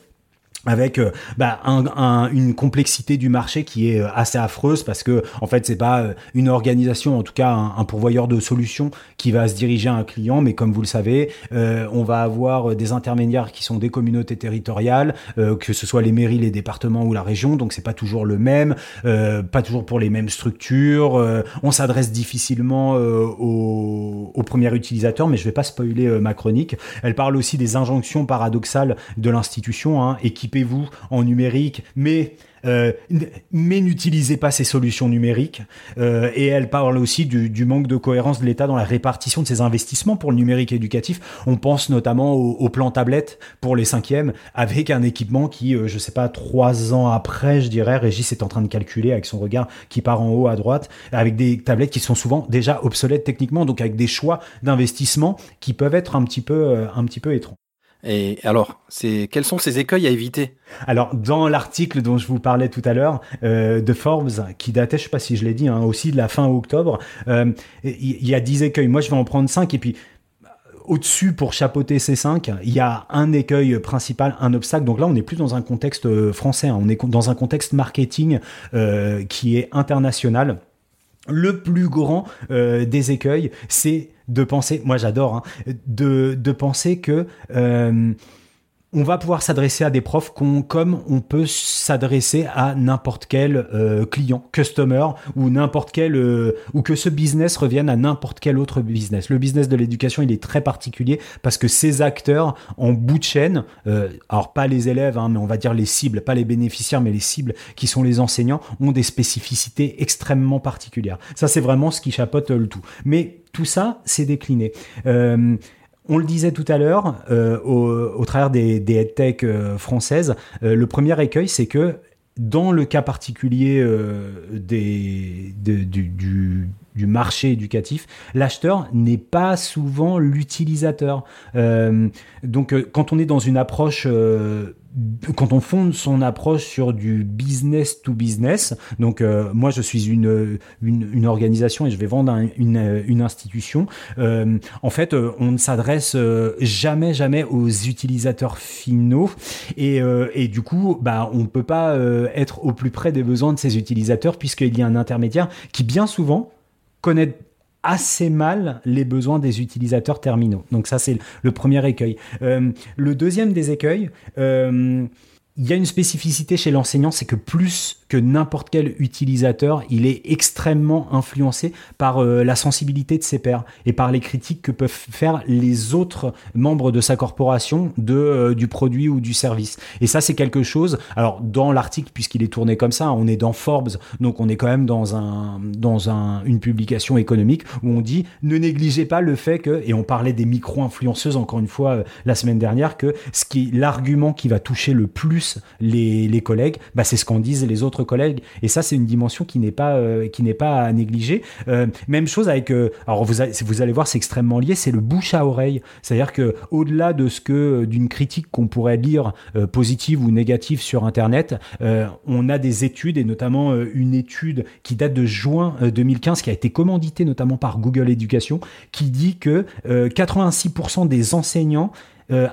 Avec euh, bah, un, un, une complexité du marché qui est euh, assez affreuse parce que en fait c'est pas euh, une organisation en tout cas un, pourvoyeur de solutions qui va se diriger à un client. Mais comme vous le savez on va avoir des intermédiaires qui sont des communautés territoriales que ce soit les mairies les départements ou la région. Donc c'est pas toujours le même pas toujours pour les mêmes structures. On s'adresse difficilement aux, aux premiers utilisateurs mais je vais pas spoiler ma chronique. Elle parle aussi des injonctions paradoxales de l'institution hein, et qui équipez-vous en numérique, mais euh, mais n'utilisez pas ces solutions numériques. Euh, et elle parle aussi du, manque de cohérence de l'État dans la répartition de ses investissements pour le numérique éducatif. On pense notamment au, au plan tablette pour les cinquièmes, avec un équipement qui, euh, je sais pas, trois ans après, je dirais, Régis est en train de calculer avec son regard qui part en haut à droite, avec des tablettes qui sont souvent déjà obsolètes techniquement, donc avec des choix d'investissement qui peuvent être un petit peu, euh, un petit peu étranges. Et alors, quels sont ces écueils à éviter? Alors, dans l'article dont je vous parlais tout à l'heure euh, de Forbes, qui datait, je sais pas si je l'ai dit, hein, aussi de la fin octobre, il euh, y, a 10 écueils. Moi, je vais en prendre 5 et puis au-dessus pour chapeauter ces 5, il y a un écueil principal, un obstacle. Donc là, on n'est plus dans un contexte euh, français, hein, on est dans un contexte marketing euh, qui est international. Le plus grand euh, des écueils, c'est de penser, moi j'adore, hein, de, penser que euh, on va pouvoir s'adresser à des profs comme on peut s'adresser à n'importe quel euh, client, customer ou n'importe quel euh, ou que ce business revienne à n'importe quel autre business. Le business de l'éducation, il est très particulier parce que ces acteurs en bout de chaîne, alors pas les élèves, hein, mais on va dire les cibles, pas les bénéficiaires, mais les cibles qui sont les enseignants, ont des spécificités extrêmement particulières. Ça, c'est vraiment ce qui chapeaute le tout. Mais tout ça, c'est décliné. Euh, on le disait tout à l'heure, euh, au, travers des, des headtech euh, françaises, le premier écueil, c'est que dans le cas particulier du, marché éducatif, l'acheteur n'est pas souvent l'utilisateur. donc, quand on est dans une approche quand on fonde son approche sur du business to business, donc euh, moi je suis une, une, une, organisation et je vais vendre un, une, une, institution, euh, en fait euh, on ne s'adresse euh, jamais jamais aux utilisateurs finaux et, euh, et du coup bah, on ne peut pas être au plus près des besoins de ces utilisateurs puisqu'il y a un intermédiaire qui bien souvent connaît assez mal les besoins des utilisateurs terminaux. Donc ça, c'est le premier écueil. Euh, le deuxième des écueils, euh, il y a une spécificité chez l'enseignant, c'est que plus que n'importe quel utilisateur, il est extrêmement influencé par euh, la sensibilité de ses pairs et par les critiques que peuvent faire les autres membres de sa corporation de euh, du produit ou du service. Et ça, c'est quelque chose. Alors dans l'article, puisqu'il est tourné comme ça, on est dans Forbes, donc on est quand même dans un dans un, une publication économique où on dit ne négligez pas le fait que et on parlait des micro-influenceuses encore une fois euh, la semaine dernière que ce qui l'argument qui va toucher le plus les, collègues, bah, c'est ce qu'en disent les autres collègues. Et ça, c'est une dimension qui n'est pas, euh, qui n'est pas à négliger. Euh, même chose avec, euh, alors vous, vous allez voir, c'est extrêmement lié, c'est le bouche à oreille. C'est-à-dire que au-delà de ce que d'une critique qu'on pourrait lire positive ou négative sur Internet, on a des études et notamment une étude qui date de juin 2015 qui a été commanditée notamment par Google Éducation qui dit que 86% des enseignants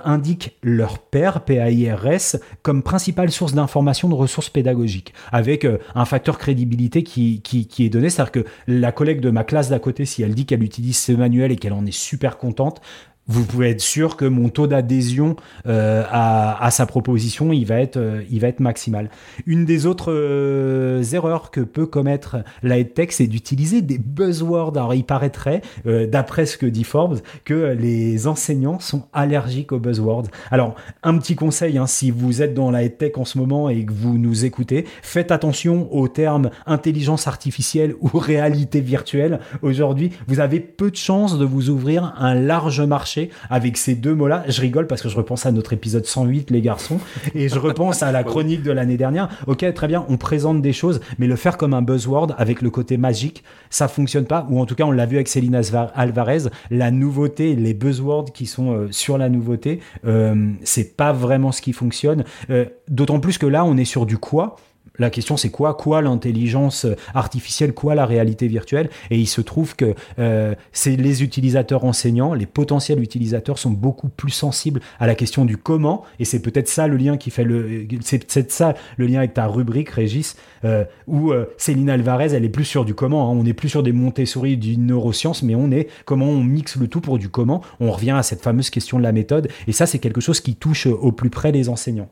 indiquent leur père, PAIRS, comme principale source d'information de ressources pédagogiques, avec euh, un facteur crédibilité qui, qui, qui est donné. C'est-à-dire que la collègue de ma classe d'à côté, si elle dit qu'elle utilise ce manuel et qu'elle en est super contente, vous pouvez être sûr que mon taux d'adhésion euh, à, à, sa proposition, il va être, euh, il va être maximal. Une des autres euh, erreurs que peut commettre la EdTech, c'est d'utiliser des buzzwords. Alors, il paraîtrait, euh, d'après ce que dit Forbes, que les enseignants sont allergiques aux buzzwords. Alors, un petit conseil, hein, si vous êtes dans la EdTech en ce moment et que vous nous écoutez, faites attention aux termes intelligence artificielle ou réalité virtuelle. Aujourd'hui, vous avez peu de chances de vous ouvrir un large marché avec ces deux mots-là. Je rigole parce que je repense à notre épisode 108, les garçons, et je repense à la chronique de l'année dernière. Ok, très bien, on présente des choses, mais le faire comme un buzzword avec le côté magique, ça fonctionne pas. Ou en tout cas, on l'a vu avec Céline Alvarez, la nouveauté, les buzzwords qui sont euh, sur la nouveauté, euh, c'est pas vraiment ce qui fonctionne. Euh, D'autant plus que là, on est sur du quoi La question c'est quoi? Quoi l'intelligence artificielle? Quoi la réalité virtuelle? Et il se trouve que euh, c'est les utilisateurs enseignants, les potentiels utilisateurs sont beaucoup plus sensibles à la question du comment. Et c'est peut-être ça le lien qui fait le. C'est peut-être ça le lien avec ta rubrique, Régis, euh, où euh, Céline Alvarez, elle est plus sur du comment. Hein. On n'est plus sur des Montessori du neurosciences, mais on est comment on mixe le tout pour du comment. On revient à cette fameuse question de la méthode. Et ça, c'est quelque chose qui touche au plus près les enseignants.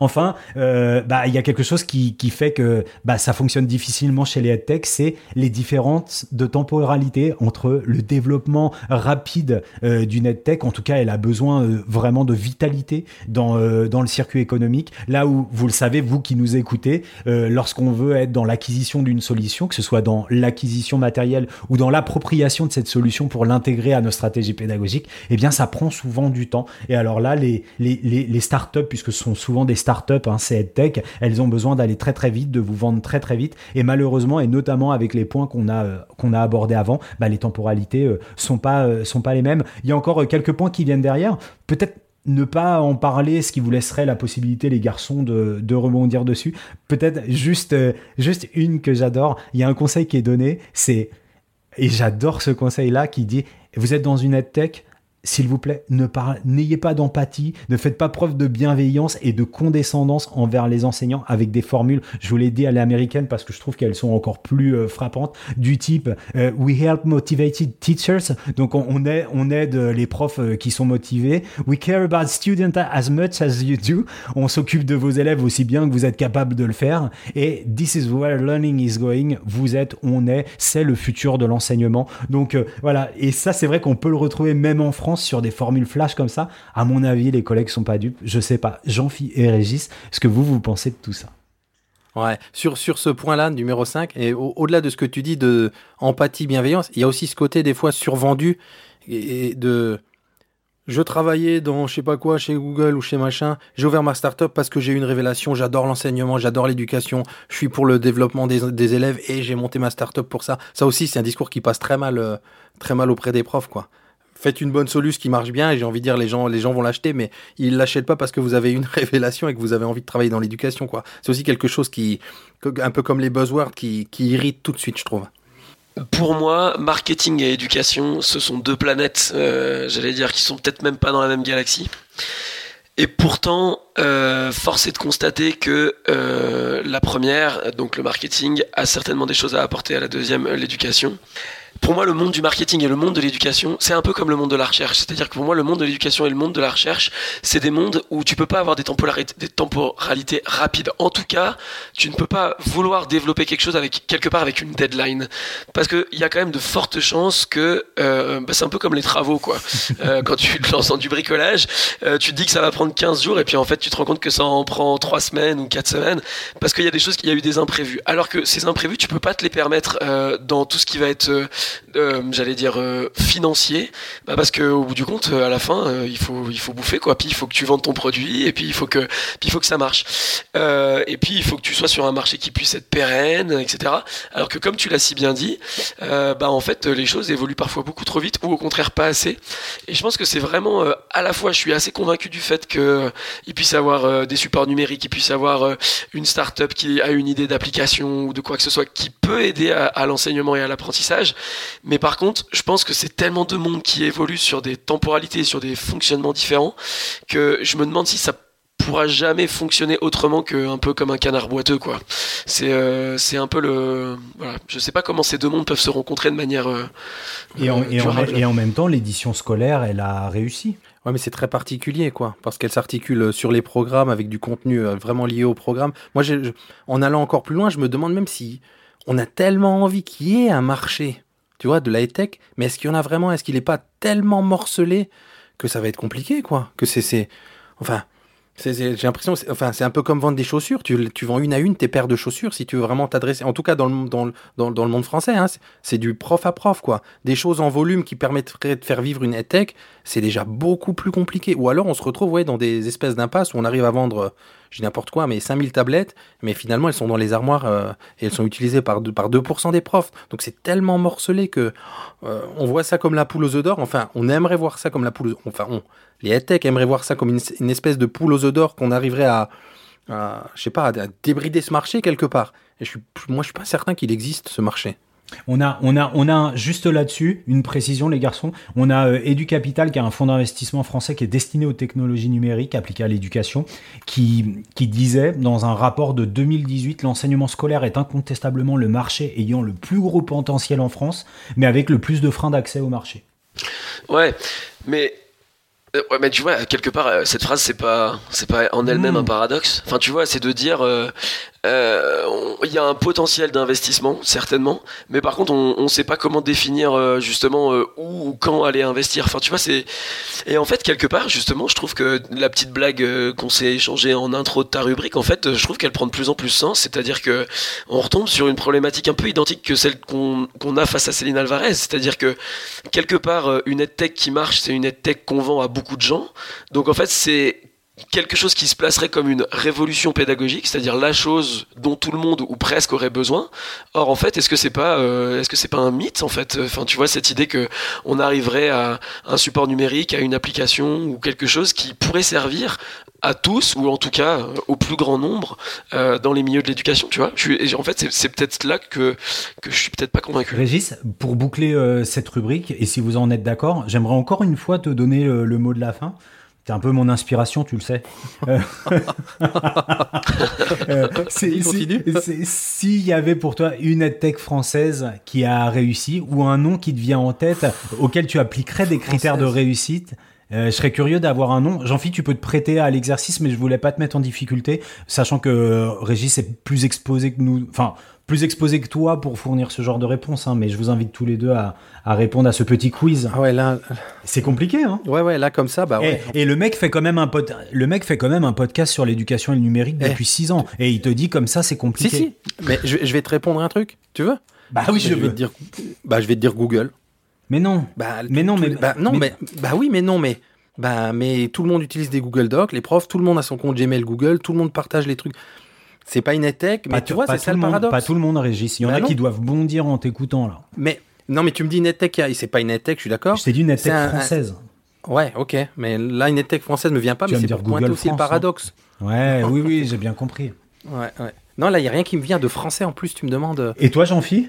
Enfin, euh, bah, il y a quelque chose qui, qui fait que bah, ça fonctionne difficilement chez les headtech, c'est les différences de temporalité entre le développement rapide euh, d'une headtech. En tout cas, elle a besoin euh, vraiment de vitalité dans, euh, dans le circuit économique. Là où, vous le savez, vous qui nous écoutez, lorsqu'on veut être dans l'acquisition d'une solution, que ce soit dans l'acquisition matérielle ou dans l'appropriation de cette solution pour l'intégrer à nos stratégies pédagogiques, eh bien, ça prend souvent du temps. Et alors là, les, les, les, les startups, puisque ce sont souvent des startups, hein, c'est EdTech, elles ont besoin d'aller très très vite, de vous vendre très très vite. Et malheureusement, et notamment avec les points qu'on a euh, a abordés avant, bah, les temporalités euh, sont pas euh, sont pas les mêmes. Il y a encore euh, quelques points qui viennent derrière. Peut-être ne pas en parler, ce qui vous laisserait la possibilité, les garçons, de, de rebondir dessus. Peut-être juste, juste une que j'adore. Il y a un conseil qui est donné, c'est, et j'adore ce conseil-là, qui dit, vous êtes dans une EdTech, s'il vous plaît, ne parle- n'ayez pas d'empathie, ne faites pas preuve de bienveillance et de condescendance envers les enseignants avec des formules, je vous l'ai dit à l'américaine parce que je trouve qu'elles sont encore plus euh, frappantes, du type euh, We help motivated teachers, donc on, on aide, on aide euh, les profs euh, qui sont motivés, We care about students as much as you do, on s'occupe de vos élèves aussi bien que vous êtes capable de le faire, et This is where learning is going, vous êtes, on est, c'est le futur de l'enseignement. Donc euh, voilà, et ça c'est vrai qu'on peut le retrouver même en France sur des formules flash comme ça. À mon avis, les collègues sont pas dupes. Je sais pas. Jean-Phi et Régis, ce que vous, vous pensez de tout ça? Ouais, sur, sur ce point-là, numéro 5, et au- au-delà de ce que tu dis de empathie, bienveillance, il y a aussi ce côté des fois survendu et, et de je travaillais dans je sais pas quoi chez Google ou chez machin, j'ai ouvert ma startup parce que j'ai eu une révélation, j'adore l'enseignement, j'adore l'éducation, je suis pour le développement des, des élèves et j'ai monté ma startup pour ça. Ça aussi, c'est un discours qui passe très mal, euh, très mal auprès des profs, quoi. Faites une bonne solution qui marche bien et j'ai envie de dire les gens, les gens vont l'acheter, mais ils l'achètent pas parce que vous avez une *laughs* révélation et que vous avez envie de travailler dans l'éducation, quoi. C'est aussi quelque chose qui, un peu comme les buzzwords qui, qui irritent tout de suite, je trouve. Pour moi, marketing et éducation, ce sont deux planètes, euh, j'allais dire, qui sont peut-être même pas dans la même galaxie. Et pourtant, euh, force est de constater que euh, la première, donc le marketing, a certainement des choses à apporter à la deuxième, l'éducation. Pour moi, le monde du marketing et le monde de l'éducation, c'est un peu comme le monde de la recherche. C'est-à-dire que pour moi, le monde de l'éducation et le monde de la recherche, c'est des mondes où tu peux pas avoir des temporalités, des temporalités rapides. En tout cas, tu ne peux pas vouloir développer quelque chose avec quelque part avec une deadline, parce que il y a quand même de fortes chances que euh, bah, c'est un peu comme les travaux, quoi. *laughs* Euh, quand tu te lances dans du bricolage, euh, tu te dis que ça va prendre 15 jours et puis en fait tu te rends compte que ça en prend 3 semaines ou 4 semaines parce qu'il y a des choses qu'il y a eu des imprévus. Alors que ces imprévus, tu peux pas te les permettre euh, dans tout ce qui va être, euh, j'allais dire euh, financier, bah, parce que au bout du compte, euh, à la fin, euh, il faut il faut bouffer quoi. Puis il faut que tu vendes ton produit et puis il faut que puis il faut que ça marche. Et puis il faut que tu sois sur un marché qui puisse être pérenne, etc. Alors que comme tu l'as si bien dit, bah en fait les choses évoluent parfois beaucoup trop vite ou au contraire pas assez. Et je pense que c'est vraiment à la fois, je suis assez convaincu du fait que il puisse avoir des supports numériques, il puisse avoir une start-up qui a une idée d'application ou de quoi que ce soit qui peut aider à, à l'enseignement et à l'apprentissage. Mais par contre, je pense que c'est tellement de monde qui évolue sur des temporalités, sur des fonctionnements différents, que je me demande si ça pourra jamais fonctionner autrement qu'un peu comme un canard boiteux quoi. C'est euh, c'est un peu le voilà, je sais pas comment ces deux mondes peuvent se rencontrer de manière euh, et en, euh, et, en, durable. et en même temps, l'édition scolaire, elle a réussi. Ouais, mais c'est très particulier, quoi, parce qu'elle s'articule sur les programmes avec du contenu euh, vraiment lié au programme. Moi, je- en allant encore plus loin, je me demande même si on a tellement envie qu'il y ait un marché, tu vois, de la tech, mais est-ce qu'il y en a vraiment? Est-ce qu'il n'est pas tellement morcelé que ça va être compliqué, quoi? Que c'est, enfin. J'ai l'impression, enfin, c'est un peu comme vendre des chaussures. Tu, tu vends une à une tes paires de chaussures si tu veux vraiment t'adresser. En tout cas, dans le, dans dans, dans le monde français, hein, c'est- du prof à prof, quoi. Des choses en volume qui permettraient de faire vivre une tech, c'est déjà beaucoup plus compliqué. Ou alors on se retrouve ouais, dans des espèces d'impasses où on arrive à vendre, je n'importe quoi, mais 5000 tablettes, mais finalement elles sont dans les armoires euh, et elles sont utilisées par, deux- par 2% des profs. Donc c'est tellement morcelé que euh, on voit ça comme la poule aux œufs d'or. Enfin, on aimerait voir ça comme la poule aux Enfin, on, les headtech aimeraient voir ça comme une, espèce de poule aux œufs d'or qu'on arriverait à, à, débrider ce marché quelque part. Et moi, je suis pas certain qu'il existe ce marché. On a, on a, on a juste là-dessus une précision, les garçons. On a euh, EduCapital, qui est un fonds d'investissement français qui est destiné aux technologies numériques appliquées à l'éducation, qui, qui disait dans un rapport de 2018, l'enseignement scolaire est incontestablement le marché ayant le plus gros potentiel en France, mais avec le plus de freins d'accès au marché. Ouais, mais euh, ouais, mais tu vois, quelque part, euh, cette phrase, c'est pas, c'est pas en elle-même Mm. un paradoxe. Enfin, tu vois, c'est de dire, euh, euh, il y a un potentiel d'investissement, certainement, mais par contre, on, on sait pas comment définir euh, justement euh, où ou quand aller investir. Enfin, tu vois, c'est et en fait, quelque part, justement, je trouve que la petite blague euh, qu'on s'est échangée en intro de ta rubrique, en fait, euh, je trouve qu'elle prend de plus en plus sens. C'est-à-dire que on retombe sur une problématique un peu identique que celle qu'on qu'on a face à Céline Alvarez. C'est-à-dire que quelque part, une EdTech qui marche, c'est une EdTech qu'on vend à beaucoup de gens. Donc en fait, c'est quelque chose qui se placerait comme une révolution pédagogique, c'est-à-dire la chose dont tout le monde ou presque aurait besoin. Or en fait, est-ce que c'est pas, euh, est-ce que c'est pas un mythe en fait? Enfin, tu vois cette idée que on arriverait à un support numérique, à une application ou quelque chose qui pourrait servir à tous ou en tout cas euh, au plus grand nombre euh, dans les milieux de l'éducation. Tu vois? Je suis- En fait, c'est- peut-être là que que je suis peut-être pas convaincu. Régis, pour boucler euh, cette rubrique, et si vous en êtes d'accord, j'aimerais encore une fois te donner le mot de la fin. T'es un peu mon inspiration, tu le sais. *laughs* Euh, *laughs* euh, S'il y avait pour toi une EdTech française qui a réussi, ou un nom qui te vient en tête, auquel tu appliquerais des critères de réussite, euh, je serais curieux d'avoir un nom. Jean-Philippe, tu peux te prêter à l'exercice, mais je voulais pas te mettre en difficulté, sachant que euh, Régis est plus exposé que nous. Enfin, plus exposé que toi pour fournir ce genre de réponse, hein, mais je vous invite tous les deux à, à répondre à ce petit quiz. Ah ouais, là, C'est compliqué, hein ouais, ouais, là comme ça, bah et, ouais. et le mec fait quand même un pod- le mec fait quand même un podcast sur l'éducation et le numérique Eh. depuis 6 ans et il te dit comme ça c'est Si, compliqué. si. Mais je, je vais te répondre un truc. Tu veux? Bah oui, je vais veux. te dire. Bah, je vais te dire Google. Mais non. Bah, Mais non, mais- bah, non, mais- mais, bah oui, mais non, mais bah mais tout le monde utilise des Google Docs, les profs, tout le monde a son compte Gmail Google, tout le monde partage les trucs. C'est pas une EdTech, mais tu vois, c'est ça le le monde, paradoxe. pas tout le monde, Régis. Il y en Bah a non. qui doivent bondir en t'écoutant là. Mais non, mais tu me dis et c'est pas une EdTech, je suis d'accord. Dit une C'est EdTech un- française. Ouais, ok, mais là une EdTech française me vient pas, Tu mais c'est dire pour pointer aussi le France, hein. paradoxe. Ouais, oui, oui, *laughs* j'ai bien compris. Ouais, ouais. Non, là il y a rien qui me vient de français en plus. Tu me demandes. Et toi, Jean-Phi?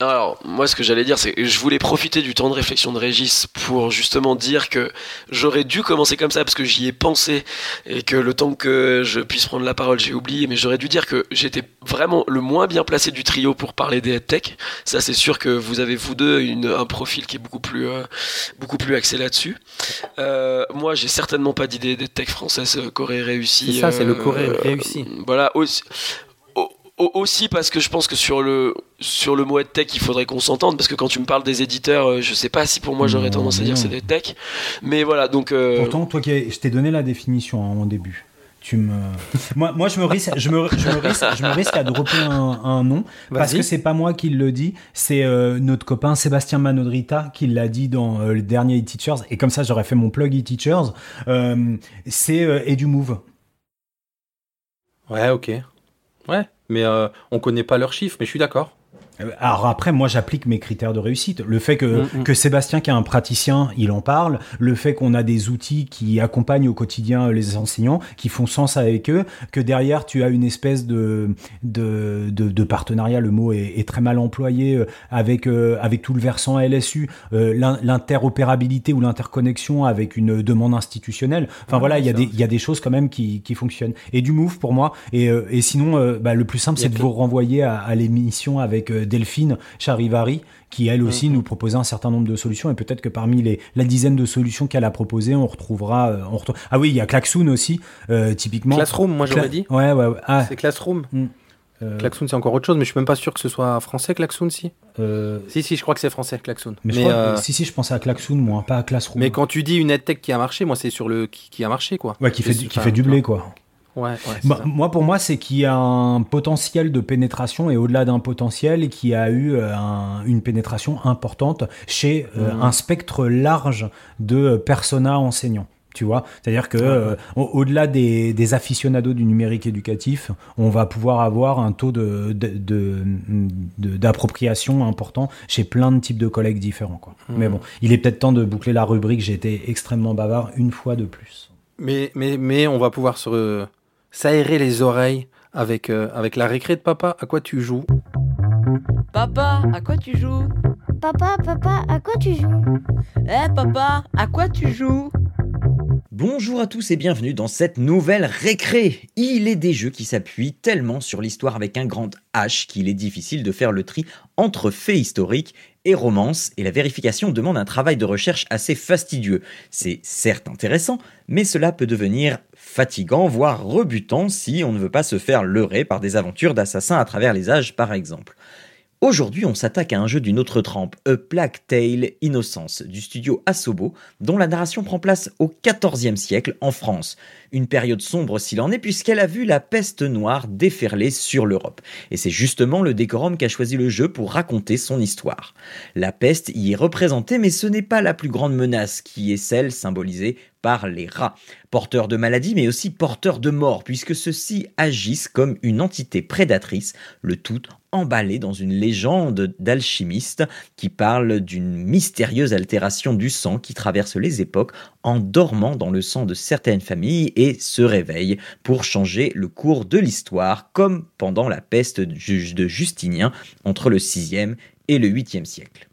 Alors, moi, ce que j'allais dire, c'est que je voulais profiter du temps de réflexion de Régis pour justement dire que j'aurais dû commencer comme ça parce que j'y ai pensé et que le temps que je puisse prendre la parole, j'ai oublié, mais j'aurais dû dire que j'étais vraiment le moins bien placé du trio pour parler des tech. Ça, c'est sûr que vous avez, vous deux, une, un profil qui est beaucoup plus, euh, beaucoup plus axé là-dessus. Euh, moi, j'ai certainement pas d'idée des tech françaises euh, qu'aurait réussi. C'est ça, c'est le euh, Corée réussi. Voilà, aussi, au- au- aussi parce que je pense que sur le, sur le mot tech, il faudrait qu'on s'entende, parce que quand tu me parles des éditeurs, euh, je sais pas si pour moi j'aurais tendance à dire c'est des tech. Mais voilà, donc. euh, Pourtant, toi qui je t'ai donné la définition hein, en début. Tu me... moi, moi, je me risque, je me, je me risque, je me risque à dropper un, un nom parce que c'est pas moi qui le dis, c'est euh, notre copain Sébastien Manodrita qui l'a dit dans euh, le dernier e-teachers et comme ça j'aurais fait mon plug e-teachers. Euh, c'est euh, EduMove. Ouais, ok. Ouais, mais euh, on connaît pas leurs chiffres, mais je suis d'accord. Euh, Alors après, moi, j'applique mes critères de réussite. Le fait que, Mm, mm. que Sébastien, qui est un praticien, il en parle. Le fait qu'on a des outils qui accompagnent au quotidien euh, les enseignants, qui font sens avec eux. Que derrière, tu as une espèce de, de, de, de partenariat, le mot est, est très mal employé, euh, avec, euh, avec tout le versant LSU, euh, l'in- l'interopérabilité ou l'interconnexion avec une demande institutionnelle. Enfin Ouais, voilà, il y, a des- il y a des choses quand même qui, qui fonctionnent. Et du move pour moi. Et, et sinon, euh, bah, le plus simple, c'est de vous renvoyer à, à l'émission avec Delphine Charivari, qui elle aussi Mhm. nous proposait un certain nombre de solutions. Et peut-être que parmi les, la dizaine de solutions qu'elle a proposées, on retrouvera. euh, on. Ah oui, il y a Klaxoon aussi, euh, typiquement. Classroom, moi j'aurais Cla- dit. Ouais, ouais, ouais. Ah, C'est Classroom. euh, Klaxoon, c'est encore autre chose, mais je suis même pas sûr que ce soit français, Klaxoon, si. euh, Si, si, je crois que c'est français, Klaxoon. mais, Mais, je crois, euh, si, si, je pensais à Klaxoon, moi, pas à Classroom. mais quand tu dis une EdTech qui a marché, moi c'est sur le qui, qui a marché, quoi. Ouais, qui fait, du- qui fait du blé, quoi. Ouais, ouais. c'est Moi, pour moi, c'est qu'il y a un potentiel de pénétration et au-delà d'un potentiel, qui a eu euh, un- une pénétration importante chez euh, Mhm. un spectre large de personas enseignants. Tu vois, c'est-à-dire que euh, au- au-delà des, des aficionados du numérique éducatif, on va pouvoir avoir un taux de, d'appropriation important chez plein de types de collègues différents. Quoi. Mhm. Mais bon, il est peut-être temps de boucler la rubrique. J'ai été extrêmement bavard une fois de plus. Mais, mais, mais on va pouvoir se, s'aérer les oreilles avec, euh, avec la récré de papa. À quoi tu joues? Papa, à quoi tu joues? Papa, papa, à quoi tu joues? Eh papa, à quoi tu joues? Bonjour à tous et bienvenue dans cette nouvelle récré. Il est des jeux qui s'appuient tellement sur l'histoire avec un grand H qu'il est difficile de faire le tri entre faits historiques et romances, et la vérification demande un travail de recherche assez fastidieux. C'est certes intéressant, mais cela peut devenir fatigant, voire rebutant si on ne veut pas se faire leurrer par des aventures d'assassins à travers les âges par exemple. Aujourd'hui, on s'attaque à un jeu d'une autre trempe, A Plague Tale Innocence, du studio Asobo, dont la narration prend place au XIVe siècle en France. Une période sombre s'il en est, puisqu'elle a vu la peste noire déferler sur l'Europe. Et c'est justement le décorum qu'a choisi le jeu pour raconter son histoire. La peste y est représentée, mais ce n'est pas la plus grande menace, qui est celle symbolisée par les rats, porteurs de maladies mais aussi porteurs de mort, puisque ceux-ci agissent comme une entité prédatrice, le tout emballé dans une légende d'alchimiste qui parle d'une mystérieuse altération du sang qui traverse les époques en dormant dans le sang de certaines familles et se réveille pour changer le cours de l'histoire, comme pendant la peste de Justinien entre le 6e et le 8e siècle.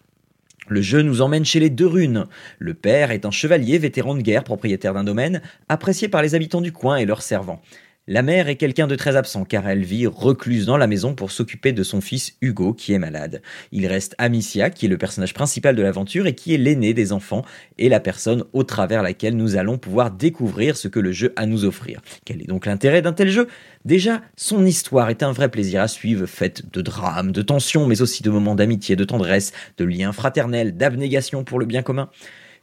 Le jeu nous emmène chez les deux runes. Le père est un chevalier vétéran de guerre, propriétaire d'un domaine, apprécié par les habitants du coin et leurs servants. La mère est quelqu'un de très absent car elle vit recluse dans la maison pour s'occuper de son fils Hugo qui est malade. Il reste Amicia qui est le personnage principal de l'aventure et qui est l'aîné des enfants et la personne au travers laquelle nous allons pouvoir découvrir ce que le jeu a à nous offrir. Quel est donc l'intérêt d'un tel jeu? Déjà, son histoire est un vrai plaisir à suivre, faite de drames, de tensions, mais aussi de moments d'amitié, de tendresse, de liens fraternels, d'abnégation pour le bien commun.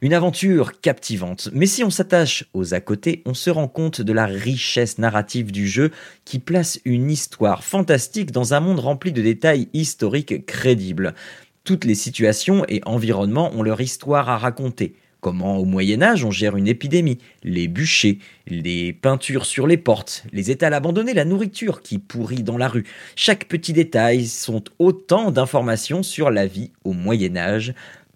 Une aventure captivante, mais si on s'attache aux à côté, on se rend compte de la richesse narrative du jeu qui place une histoire fantastique dans un monde rempli de détails historiques crédibles. Toutes les situations et environnements ont leur histoire à raconter. Comment au Moyen Âge on gère une épidémie, les bûchers, les peintures sur les portes, les étals abandonnés, la nourriture qui pourrit dans la rue. Chaque petit détail sont autant d'informations sur la vie au Moyen Âge,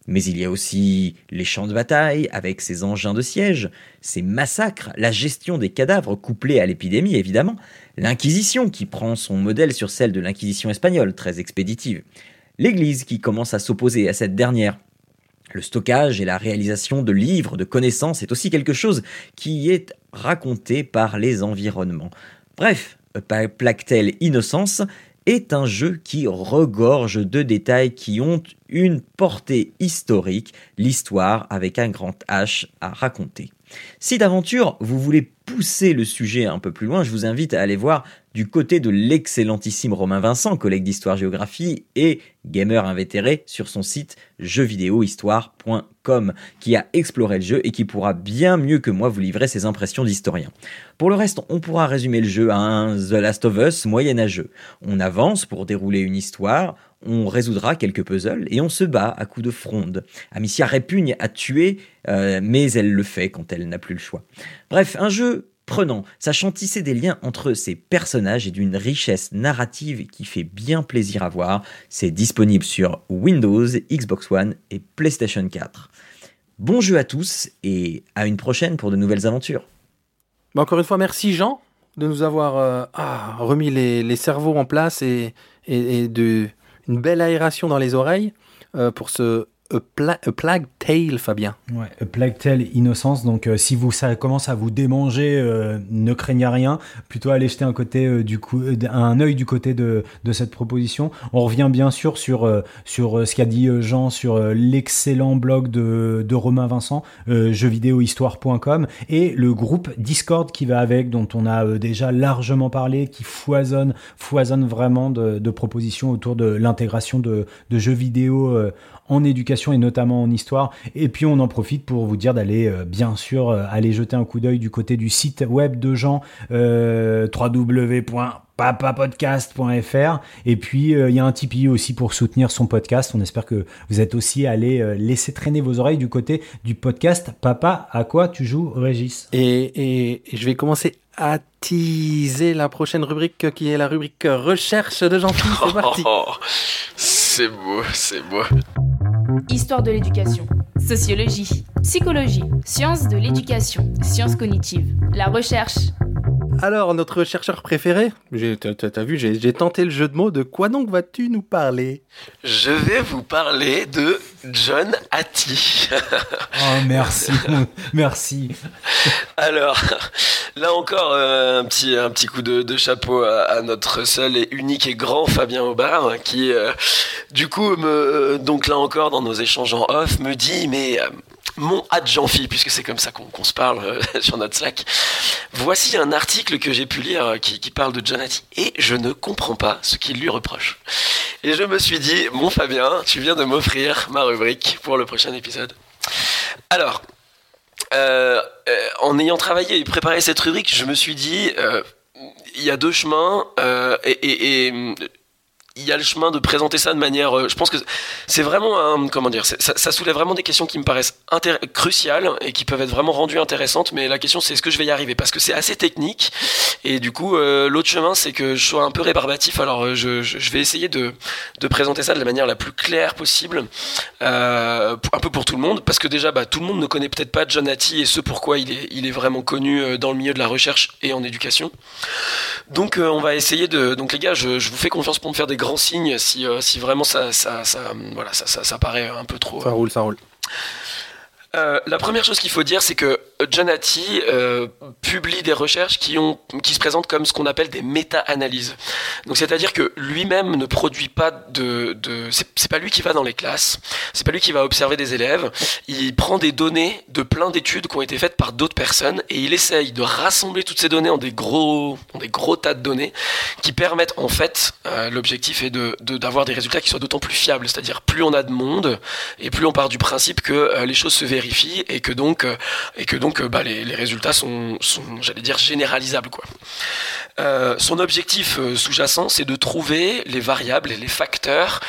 mais il y a aussi les champs de bataille avec ces engins de siège, ces massacres, la gestion des cadavres couplés à l'épidémie évidemment, l'Inquisition qui prend son modèle sur celle de l'Inquisition espagnole, très expéditive, l'Église qui commence à s'opposer à cette dernière. Le stockage et la réalisation de livres, de connaissances est aussi quelque chose qui est raconté par les environnements. Bref, Plactel Innocence? Est un jeu qui regorge de détails qui ont une portée historique, l'histoire avec un grand H à raconter. Si d'aventure vous voulez pousser le sujet un peu plus loin, je vous invite à aller voir du côté de l'excellentissime Romain Vincent, collègue d'histoire-géographie et gamer invétéré sur son site jeuxvidéohistoire.com, qui a exploré le jeu et qui pourra bien mieux que moi vous livrer ses impressions d'historien. Pour le reste, on pourra résumer le jeu à un The Last of Us moyenâgeux. On avance pour dérouler une histoire, on résoudra quelques puzzles et on se bat à coups de fronde. Amicia répugne à tuer, euh, mais elle le fait quand elle n'a plus le choix. Bref, un jeu prenant, sachant tisser des liens entre ses personnages et d'une richesse narrative qui fait bien plaisir à voir. C'est disponible sur Windows, Xbox One et PlayStation 4. Bon jeu à tous et à une prochaine pour de nouvelles aventures. Bah, encore une fois, merci Jean de nous avoir euh, ah, remis les, cerveaux en place et, et, de, une belle aération dans les oreilles euh, pour ce A, Plague Tale, Fabien. Ouais, A Plague Tale Innocence. Donc, euh, si vous ça commence à vous démanger, euh, ne craignez rien. Plutôt aller jeter un côté euh, du un œil du côté de, cette proposition. On revient bien sûr sur ce qu'a dit Jean sur l'excellent blog de, Romain Vincent, jeuxvidéohistoire.com et le groupe Discord qui va avec, dont on a déjà largement parlé, qui foisonne foisonne vraiment de, de propositions autour de l'intégration de jeux vidéo en éducation et notamment en histoire. Et puis on en profite pour vous dire d'aller euh, bien sûr euh, aller jeter un coup d'œil du côté du site web de Jean euh, www.papapodcast.fr et puis il y a un Tipeee aussi pour soutenir son podcast. On espère que vous êtes aussi allé laisser traîner vos oreilles du côté du podcast Papa à quoi tu joues Régis? Et, et, je vais commencer à teaser la prochaine rubrique qui est la rubrique recherche de Jean-Philippe. C'est parti. *laughs* c'est beau, c'est beau. Histoire de l'éducation, sociologie, psychologie, sciences de l'éducation, sciences cognitives, la recherche. Alors, notre chercheur préféré, j'ai- t'as vu, j'ai j'ai tenté le jeu de mots. De quoi donc vas-tu nous parler? Je vais vous parler de John Hattie. *laughs* Oh, merci. *laughs* merci. Alors, là encore, euh, un petit, un petit coup de, de chapeau à, à notre seul et unique et grand Fabien Aubard, qui, euh, du coup, me, euh, donc là encore, dans nos échanges en off, me dit, mais euh, mon adjean-fi, puisque c'est comme ça qu'on se parle euh, *laughs* sur notre Slack, voici un article que j'ai pu lire euh, qui, parle de John Hattie, et je ne comprends pas ce qu'il lui reproche. Et je me suis dit, mon Fabien, tu viens de m'offrir ma rubrique pour le prochain épisode. Alors, euh, en ayant travaillé et préparé cette rubrique, je me suis dit, il y a deux chemins, et, il y a le chemin de présenter ça de manière. euh, je pense que c'est vraiment un. Comment dire ça, soulève vraiment des questions qui me paraissent cruciales et qui peuvent être vraiment rendues intéressantes, mais la question c'est est-ce que je vais y arriver? Parce que c'est assez technique, et du coup, euh, l'autre chemin c'est que je sois un peu rébarbatif, alors euh, je, vais essayer de, présenter ça de la manière la plus claire possible, un peu pour tout le monde, parce que déjà, bah, tout le monde ne connaît peut-être pas John Hattie et ce pourquoi il est, vraiment connu dans le milieu de la recherche et en éducation. Donc, on va essayer de. Donc, les gars, je, je vous fais confiance pour me faire des grands signes si, euh, si vraiment ça, ça, ça, voilà, ça, ça, ça paraît un peu trop. Ça roule, ça roule. Euh, la première chose qu'il faut dire, c'est que John euh, publie des recherches qui, ont, qui se présentent comme ce qu'on appelle des méta-analyses. Donc, c'est-à-dire que lui-même ne produit pas de. de c'est pas lui qui va dans les classes, c'est pas lui qui va observer des élèves. Il prend des données de plein d'études qui ont été faites par d'autres personnes et il essaye de rassembler toutes ces données en des gros, en des gros tas de données qui permettent en fait, euh, l'objectif est de de- d'avoir des résultats qui soient d'autant plus fiables. C'est-à-dire plus on a de monde et plus on part du principe que euh, les choses se vérifient et que donc euh, et que donc euh, bah, les, résultats sont, j'allais dire généralisables quoi. Euh, son objectif euh, sous-jacent, c'est de trouver les variables et les facteurs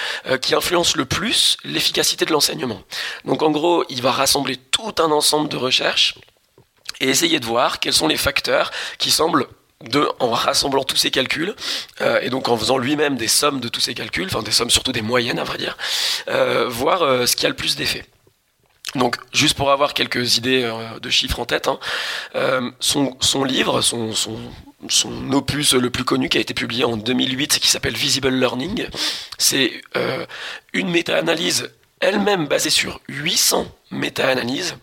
qui influencent le plus l'efficacité de l'enseignement. Donc en gros, il va rassembler tout un ensemble de recherches et essayer de voir quels sont les facteurs qui semblent de, en rassemblant tous ces calculs, et donc en faisant lui-même des sommes de tous ces calculs, enfin des sommes surtout des moyennes à vrai dire, voir ce qui a le plus d'effet. Donc, juste pour avoir quelques idées euh, de chiffres en tête, hein, euh, son, livre, son, opus le plus connu qui a été publié en 2008, qui s'appelle Visible Learning, c'est euh, une méta-analyse elle-même basée sur 800 méta-analyses.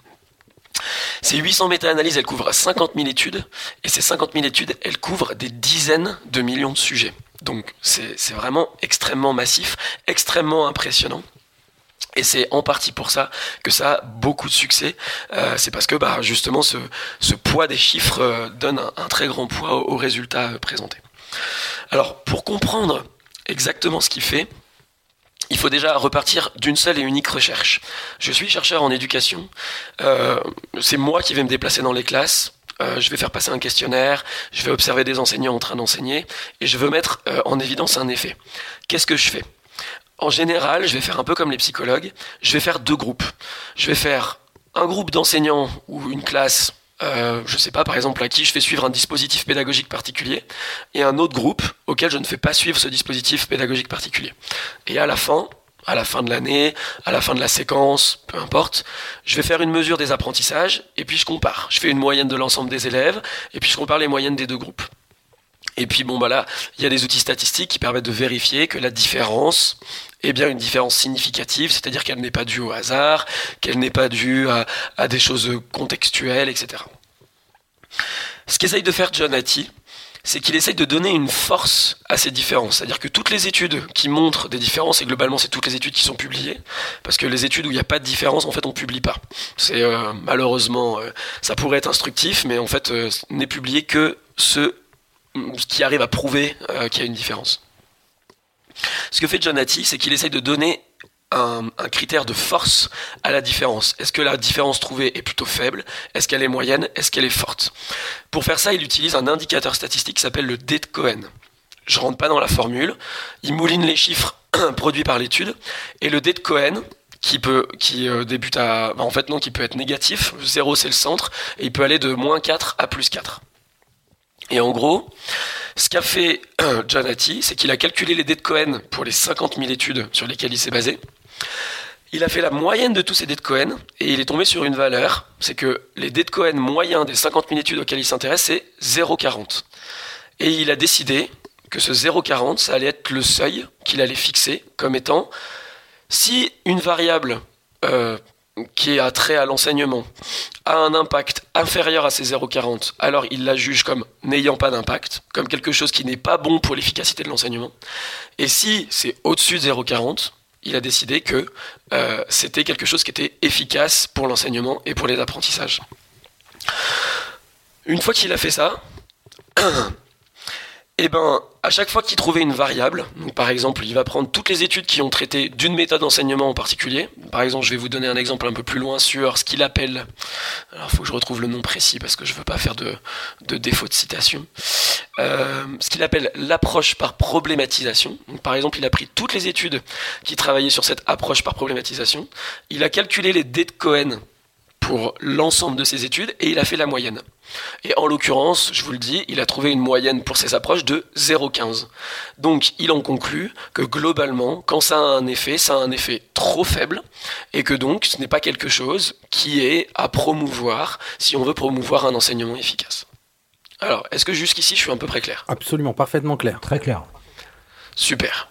Ces 800 méta-analyses, elles couvrent 50 000 études, et ces 50 000 études, elles couvrent des dizaines de millions de sujets. Donc, c'est vraiment extrêmement massif, extrêmement impressionnant. Et c'est en partie pour ça que ça a beaucoup de succès. Euh, c'est parce que bah, justement ce, ce poids des chiffres euh, donne un, très grand poids aux, aux résultats euh, présentés. Alors pour comprendre exactement ce qu'il fait, il faut déjà repartir d'une seule et unique recherche. Je suis chercheur en éducation. Euh, c'est moi qui vais me déplacer dans les classes. Euh, je vais faire passer un questionnaire, je vais observer des enseignants en train d'enseigner, et je veux mettre euh, en évidence un effet. Qu'est-ce que je fais? En général, je vais faire un peu comme les psychologues, je vais faire deux groupes. Je vais faire un groupe d'enseignants ou une classe, euh, je sais pas, par exemple, à qui je fais suivre un dispositif pédagogique particulier, et un autre groupe auquel je ne fais pas suivre ce dispositif pédagogique particulier. Et à la fin, à la fin de l'année, à la fin de la séquence, peu importe, je vais faire une mesure des apprentissages, et puis je compare. Je fais une moyenne de l'ensemble des élèves, et puis je compare les moyennes des deux groupes. Et puis bon bah là, il y a des outils statistiques qui permettent de vérifier que la différence est bien une différence significative, c'est-à-dire qu'elle n'est pas due au hasard, qu'elle n'est pas due à, des choses contextuelles, etc. Ce qu'essaye de faire John Hattie, c'est qu'il essaye de donner une force à ces différences. C'est-à-dire que toutes les études qui montrent des différences, et globalement c'est toutes les études qui sont publiées, parce que les études où il n'y a pas de différence, en fait on publie pas. C'est euh, malheureusement, euh, ça pourrait être instructif, mais en fait euh, n'est publié que ce qui arrive à prouver qu'il y a une différence. Ce que fait John c'est qu'il essaye de donner un, critère de force à la différence. Est-ce que la différence trouvée est plutôt faible? Est-ce qu'elle est moyenne? Est-ce qu'elle est forte? Pour faire ça, il utilise un indicateur statistique qui s'appelle le D de Cohen. Je rentre pas dans la formule. Il mouline les chiffres *clears throat* produits par l'étude et le D de Cohen qui peut euh, débute à en fait non qui peut être négatif, 0 c'est le centre et il peut aller de moins 4 à plus 4. Et en gros, ce qu'a fait *clears throat* Hattie, c'est qu'il a calculé les dés de Cohen pour les 50 000 études sur lesquelles il s'est basé. Il a fait la moyenne de tous ses dés de Cohen et il est tombé sur une valeur, c'est que les dés de Cohen moyens des 50 000 études auxquelles il s'intéresse, c'est 0,40. Et il a décidé que ce 0,40, ça allait être le seuil qu'il allait fixer comme étant si une variable euh, qui a trait à l'enseignement a un impact inférieur à ces 0,40, alors il la juge comme n'ayant pas d'impact, comme quelque chose qui n'est pas bon pour l'efficacité de l'enseignement. Et si c'est au-dessus de 0,40, il a décidé que euh, c'était quelque chose qui était efficace pour l'enseignement et pour les apprentissages. Une fois qu'il a fait ça, *clears throat* eh ben, à chaque fois qu'il trouvait une variable, par exemple, il va prendre toutes les études qui ont traité d'une méthode d'enseignement en particulier. Par exemple, je vais vous donner un exemple un peu plus loin sur ce qu'il appelle, alors il faut que je retrouve le nom précis parce que je ne veux pas faire de, défaut de citation, euh, ce qu'il appelle l'approche par problématisation. Par exemple, il a pris toutes les études qui travaillaient sur cette approche par problématisation, il a calculé les dés de Cohen pour l'ensemble de ses études et il a fait la moyenne. Et en l'occurrence, je vous le dis, il a trouvé une moyenne pour ses approches de 0,15. Donc il en conclut que globalement, quand ça a un effet, ça a un effet trop faible et que donc ce n'est pas quelque chose qui est à promouvoir si on veut promouvoir un enseignement efficace. Alors, est-ce que jusqu'ici je suis à peu près clair? Absolument, parfaitement clair. Très clair. Super.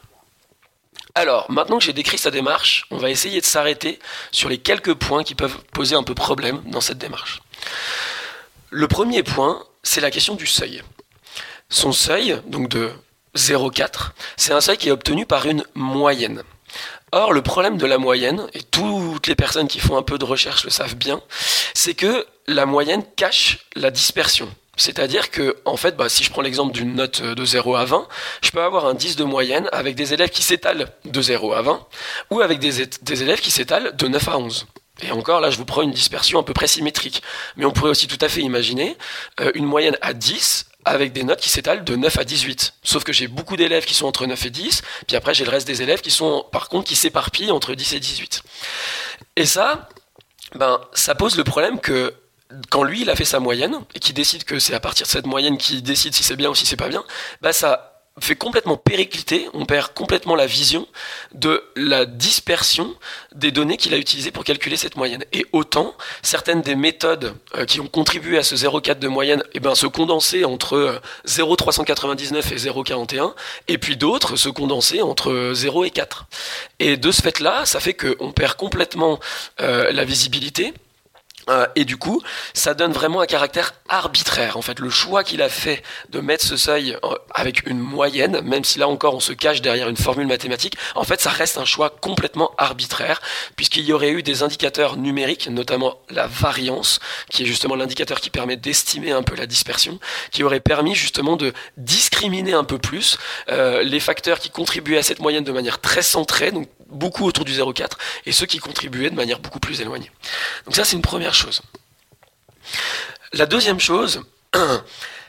Alors, maintenant que j'ai décrit sa démarche, on va essayer de s'arrêter sur les quelques points qui peuvent poser un peu problème dans cette démarche. Le premier point, c'est la question du seuil. Son seuil, donc de 0,4, c'est un seuil qui est obtenu par une moyenne. Or, le problème de la moyenne, et toutes les personnes qui font un peu de recherche le savent bien, c'est que la moyenne cache la dispersion. C'est-à-dire que, en fait, bah, si je prends l'exemple d'une note de 0 à 20, je peux avoir un 10 de moyenne avec des élèves qui s'étalent de 0 à 20, ou avec des, élèves qui s'étalent de 9 à 11. Et encore, là, je vous prends une dispersion à peu près symétrique. Mais on pourrait aussi tout à fait imaginer euh, une moyenne à 10 avec des notes qui s'étalent de 9 à 18. Sauf que j'ai beaucoup d'élèves qui sont entre 9 et 10, puis après j'ai le reste des élèves qui sont, par contre, qui s'éparpillent entre 10 et 18. Et ça, ben, ça pose le problème que quand lui il a fait sa moyenne et qui décide que c'est à partir de cette moyenne qu'il décide si c'est bien ou si c'est pas bien, bah ça fait complètement péricliter, on perd complètement la vision de la dispersion des données qu'il a utilisées pour calculer cette moyenne. Et autant, certaines des méthodes euh, qui ont contribué à ce 0,4 de moyenne eh ben, se condensaient entre 0,399 euh, et 0,41, et puis d'autres se condensaient entre 0 et 4. Et de ce fait-là, ça fait qu'on perd complètement euh, la visibilité euh, et du coup, ça donne vraiment un caractère arbitraire. En fait, le choix qu'il a fait de mettre ce seuil euh, avec une moyenne, même si là encore on se cache derrière une formule mathématique, en fait, ça reste un choix complètement arbitraire, puisqu'il y aurait eu des indicateurs numériques, notamment la variance, qui est justement l'indicateur qui permet d'estimer un peu la dispersion, qui aurait permis justement de discriminer un peu plus euh, les facteurs qui contribuaient à cette moyenne de manière très centrée, beaucoup autour du 0,4, et ceux qui contribuaient de manière beaucoup plus éloignée. Donc ça, c'est une première chose. La deuxième chose, *clears throat*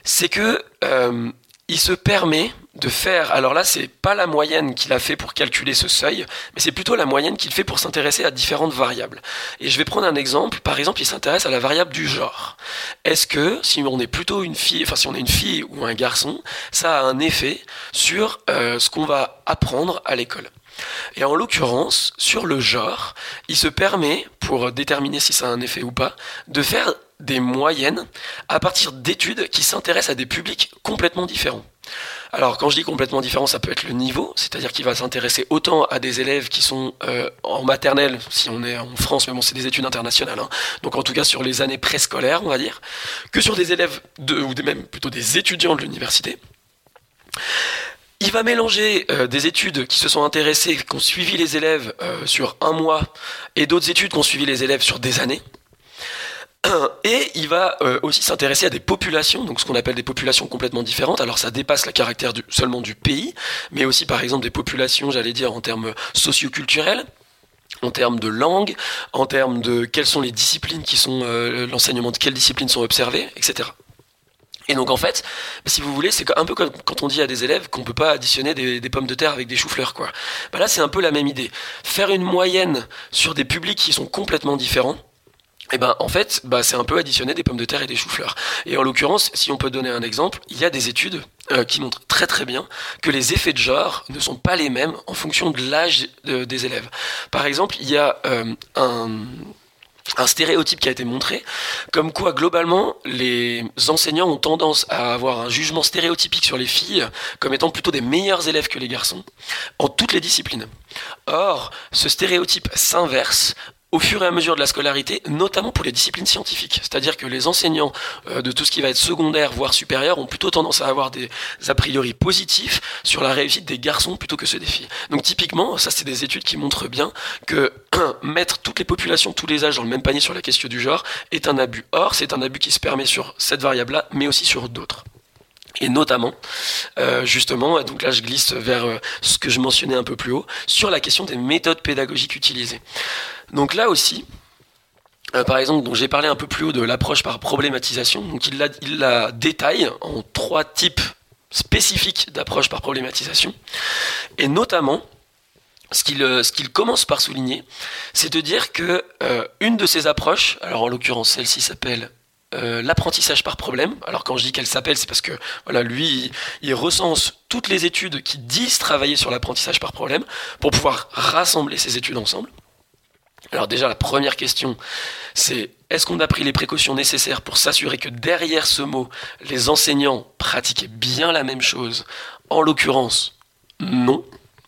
c'est que euh, il se permet de faire. Alors là, c'est pas la moyenne qu'il a fait pour calculer ce seuil, mais c'est plutôt la moyenne qu'il fait pour s'intéresser à différentes variables. Et je vais prendre un exemple. Par exemple, il s'intéresse à la variable du genre. Est-ce que si on est plutôt une fille, enfin si on est une fille ou un garçon, ça a un effet sur euh, ce qu'on va apprendre à l'école? Et en l'occurrence, sur le genre, il se permet, pour déterminer si ça a un effet ou pas, de faire des moyennes à partir d'études qui s'intéressent à des publics complètement différents. Alors quand je dis complètement différent, ça peut être le niveau, c'est-à-dire qu'il va s'intéresser autant à des élèves qui sont euh, en maternelle, si on est en France, mais bon c'est des études internationales, hein. donc en tout cas sur les années préscolaires on va dire, que sur des élèves, de, ou même plutôt des étudiants de l'université. Il va mélanger euh, des études qui se sont intéressées, qui ont suivi les élèves euh, sur un mois, et d'autres études qui ont suivi les élèves sur des années. *clears throat* Et il va euh, aussi s'intéresser à des populations, donc ce qu'on appelle des populations complètement différentes. Alors ça dépasse le caractère seulement du pays, mais aussi par exemple des populations, j'allais dire, en termes socioculturels en termes de langue, en termes de quelles sont les disciplines qui sont l'enseignement de quelles disciplines sont observées, etc. Et donc en fait, si vous voulez, c'est un peu comme quand on dit à des élèves qu'on peut pas additionner des, pommes de terre avec des choux-fleurs, quoi. Bah là, c'est un peu la même idée. Faire une moyenne sur des publics qui sont complètement différents. Et eh ben en fait, bah, c'est un peu additionner des pommes de terre et des choux-fleurs. Et en l'occurrence, si on peut donner un exemple, il y a des études euh, qui montre très très bien que les effets de genre ne sont pas les mêmes en fonction de l'âge de- des élèves. Par exemple, il y a euh, un, un stéréotype qui a été montré, comme quoi globalement les enseignants ont tendance à avoir un jugement stéréotypique sur les filles comme étant plutôt des meilleurs élèves que les garçons en toutes les disciplines. Or, ce stéréotype s'inverse au fur et à mesure de la scolarité, notamment pour les disciplines scientifiques. C'est-à-dire que les enseignants euh, de tout ce qui va être secondaire, voire supérieur, ont plutôt tendance à avoir des a priori positifs sur la réussite des garçons plutôt que ceux des filles. Donc typiquement, ça c'est des études qui montrent bien que mettre toutes les populations, tous les âges dans le même panier sur la question du genre est un abus. Or, c'est un abus qui se permet sur cette variable-là, mais aussi sur d'autres. Et notamment, euh, justement, donc là je glisse vers euh, ce que je mentionnais un peu plus haut, sur la question des méthodes pédagogiques utilisées. Donc là aussi, euh, par exemple, donc j'ai parlé un peu plus haut de l'approche par problématisation. Donc il la, il la détaille en trois types spécifiques d'approche par problématisation. Et notamment, ce qu'il euh, commence par souligner, c'est de dire que euh, une de ces approches, alors en l'occurrence celle-ci s'appelle l'apprentissage par problème. Alors quand je dis qu'elle s'appelle, c'est parce que voilà, lui, il, il recense toutes les études qui disent travailler sur l'apprentissage par problème pour pouvoir rassembler ces études ensemble. Alors déjà, la première question, c'est est-ce qu'on a pris les précautions nécessaires pour s'assurer que derrière ce mot, les enseignants pratiquaient bien la même chose? En l'occurrence, non.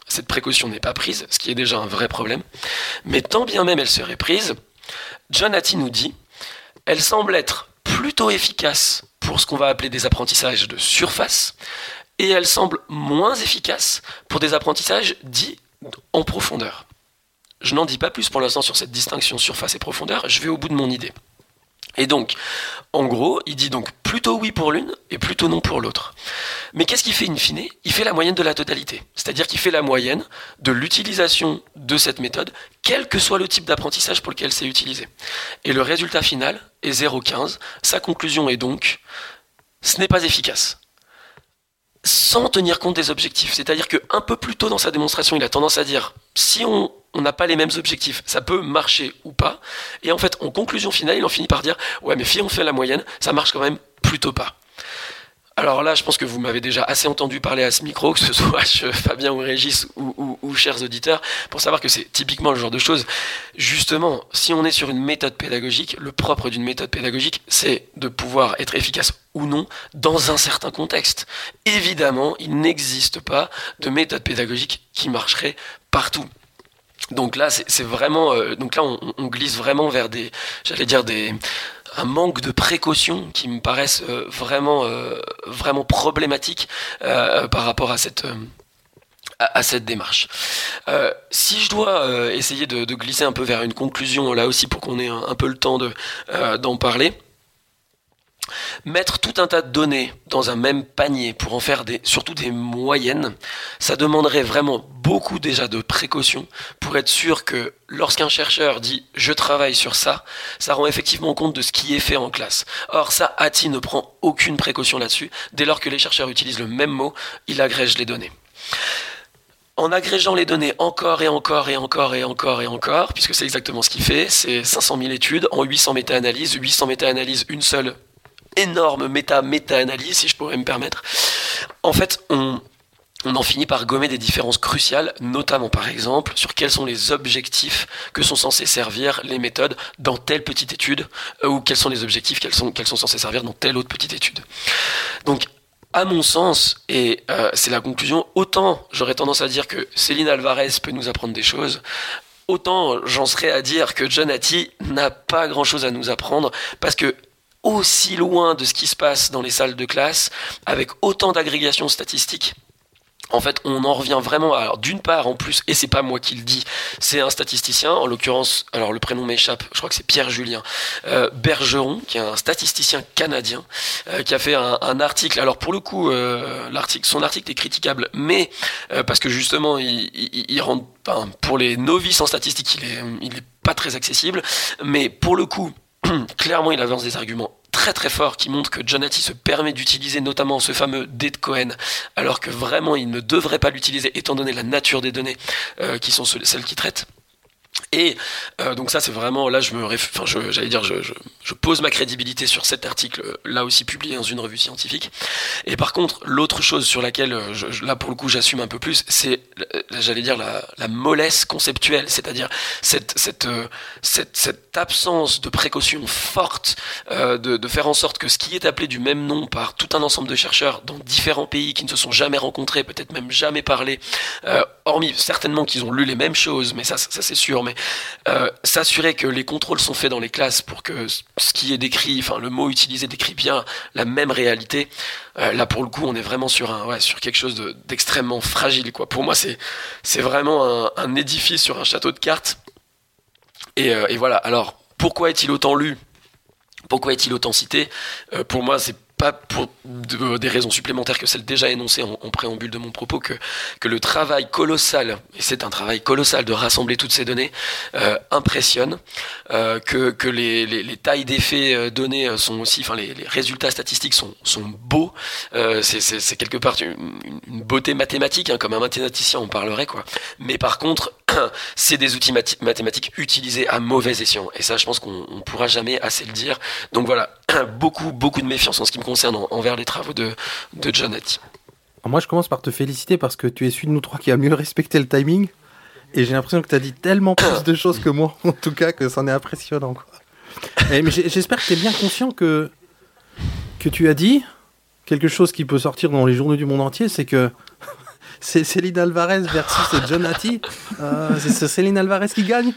Cette précaution n'est pas prise, ce qui est déjà un vrai problème. Mais tant bien même elle serait prise, John Hattie nous dit, elle semble être plutôt efficace pour ce qu'on va appeler des apprentissages de surface, et elle semble moins efficace pour des apprentissages dits en profondeur. Je n'en dis pas plus pour l'instant sur cette distinction surface et profondeur, je vais au bout de mon idée. Et donc, en gros, il dit donc plutôt oui pour l'une et plutôt non pour l'autre. Mais qu'est-ce qu'il fait in fine? Il fait la moyenne de la totalité. C'est-à-dire qu'il fait la moyenne de l'utilisation de cette méthode, quel que soit le type d'apprentissage pour lequel c'est utilisé. Et le résultat final est 0,15. Sa conclusion est donc, ce n'est pas efficace sans tenir compte des objectifs. C'est-à-dire qu'un peu plus tôt dans sa démonstration, il a tendance à dire si on n'a pas les mêmes objectifs, ça peut marcher ou pas. Et en fait, en conclusion finale, il en finit par dire ouais, mais si on fait la moyenne, ça marche quand même plutôt pas. Alors là, je pense que vous m'avez déjà assez entendu parler à ce micro, que ce *laughs* soit Fabien ou Régis ou, chers auditeurs, pour savoir que c'est typiquement le genre de choses. Justement, si on est sur une méthode pédagogique, le propre d'une méthode pédagogique, c'est de pouvoir être efficace ou non dans un certain contexte. Évidemment, il n'existe pas de méthode pédagogique qui marcherait partout. Donc là, c'est vraiment, euh, donc là, on, on, glisse vraiment vers des, j'allais dire des, un manque de précautions qui me paraissent euh, vraiment, euh, vraiment problématiques euh, par rapport à cette, démarche. si je dois essayer de, glisser un peu vers une conclusion là aussi pour qu'on ait un, peu le temps de d'en parler. Mettre tout un tas de données dans un même panier pour en faire des, surtout des moyennes, ça demanderait vraiment beaucoup déjà de précautions pour être sûr que lorsqu'un chercheur dit je travaille sur ça, ça rend effectivement compte de ce qui est fait en classe. Or ça, Hattie ne prend aucune précaution là-dessus. Dès lors que les chercheurs utilisent le même mot, il agrège les données en agrégeant les données encore et encore et encore et encore et encore, puisque c'est exactement ce qu'il fait, c'est 500 000 études en 800 méta-analyses, 800 méta-analyses, une seule énorme méta-méta-analyse, si je pourrais me permettre. En fait, on, on en finit par gommer des différences cruciales, notamment par exemple sur quels sont les objectifs que sont censés servir les méthodes dans telle petite étude, euh, ou quels sont les objectifs qu'elles sont, qu'elles sont censées servir dans telle autre petite étude. Donc, à mon sens, et euh, c'est la conclusion, autant j'aurais tendance à dire que Céline Alvarez peut nous apprendre des choses, autant j'en serais à dire que John Hattie n'a pas grand-chose à nous apprendre, parce que aussi loin de ce qui se passe dans les salles de classe, avec autant d'agrégations statistiques, en fait, on en revient vraiment. Alors, d'une part, en plus, et c'est pas moi qui le dis, c'est un statisticien, en l'occurrence, alors le prénom m'échappe, je crois que c'est Pierre Julien euh, Bergeron, qui est un statisticien canadien, euh, qui a fait un, un, article. Alors, pour le coup, euh, l'article, son article est critiquable, mais euh, parce que justement, il, il, il rend, enfin, pour les novices en statistique, il est, il est pas très accessible, mais pour le coup, *clears throat* clairement, il avance des arguments très très forts qui montrent que John se permet d'utiliser notamment ce fameux D de Cohen, alors que vraiment il ne devrait pas l'utiliser étant donné la nature des données euh, qui sont celles qu'il traite. Et euh, donc ça c'est vraiment là je me enfin j'allais dire je, pose ma crédibilité sur cet article euh, là aussi publié dans une revue scientifique. Et par contre l'autre chose sur laquelle euh, là pour le coup j'assume un peu plus c'est j'allais dire la, mollesse conceptuelle, c'est-à-dire cette cette, cette absence de précaution forte de, de, faire en sorte que ce qui est appelé du même nom par tout un ensemble de chercheurs dans différents pays qui ne se sont jamais rencontrés, peut-être même jamais parlé, hormis certainement qu'ils ont lu les mêmes choses, mais ça, ça c'est sûr, mais euh, s'assurer que les contrôles sont faits dans les classes pour que ce qui est décrit, enfin le mot utilisé décrit bien la même réalité. Euh, là pour le coup, on est vraiment sur un, ouais, sur quelque chose d'extrêmement fragile, quoi. Pour moi, c'est c'est vraiment un, édifice sur un château de cartes. Et, euh, voilà. Alors, pourquoi est-il autant lu? Pourquoi est-il autant cité? Pour moi, c'est pas pour des raisons supplémentaires que celles déjà énoncées en, préambule de mon propos que, que le travail colossal, et c'est un travail colossal de rassembler toutes ces données, euh, impressionne, euh, que, que les, les, les tailles d'effets euh, données sont aussi, enfin les, les, résultats statistiques sont, sont beaux, euh, c'est quelque part une, une, beauté mathématique, hein, comme un mathématicien on parlerait, quoi. Mais par contre, *clears throat* c'est des outils mathématiques utilisés à mauvais escient, et ça je pense qu'on ne pourra jamais assez le dire. Donc voilà, beaucoup, beaucoup de méfiance en ce qui me concerne envers les travaux de, de Hattie. Moi, je commence par te féliciter parce que tu es celui de nous trois qui a mieux respecté le timing. Et j'ai l'impression que tu as dit tellement plus de choses que moi, en tout cas, que c'en est impressionnant. Quoi. Et, mais j'espère que tu es bien conscient que, que tu as dit quelque chose qui peut sortir dans les journaux du monde entier, c'est que c'est Céline Alvarez versus *laughs* John Hattie. Euh, c'est Céline Alvarez qui gagne.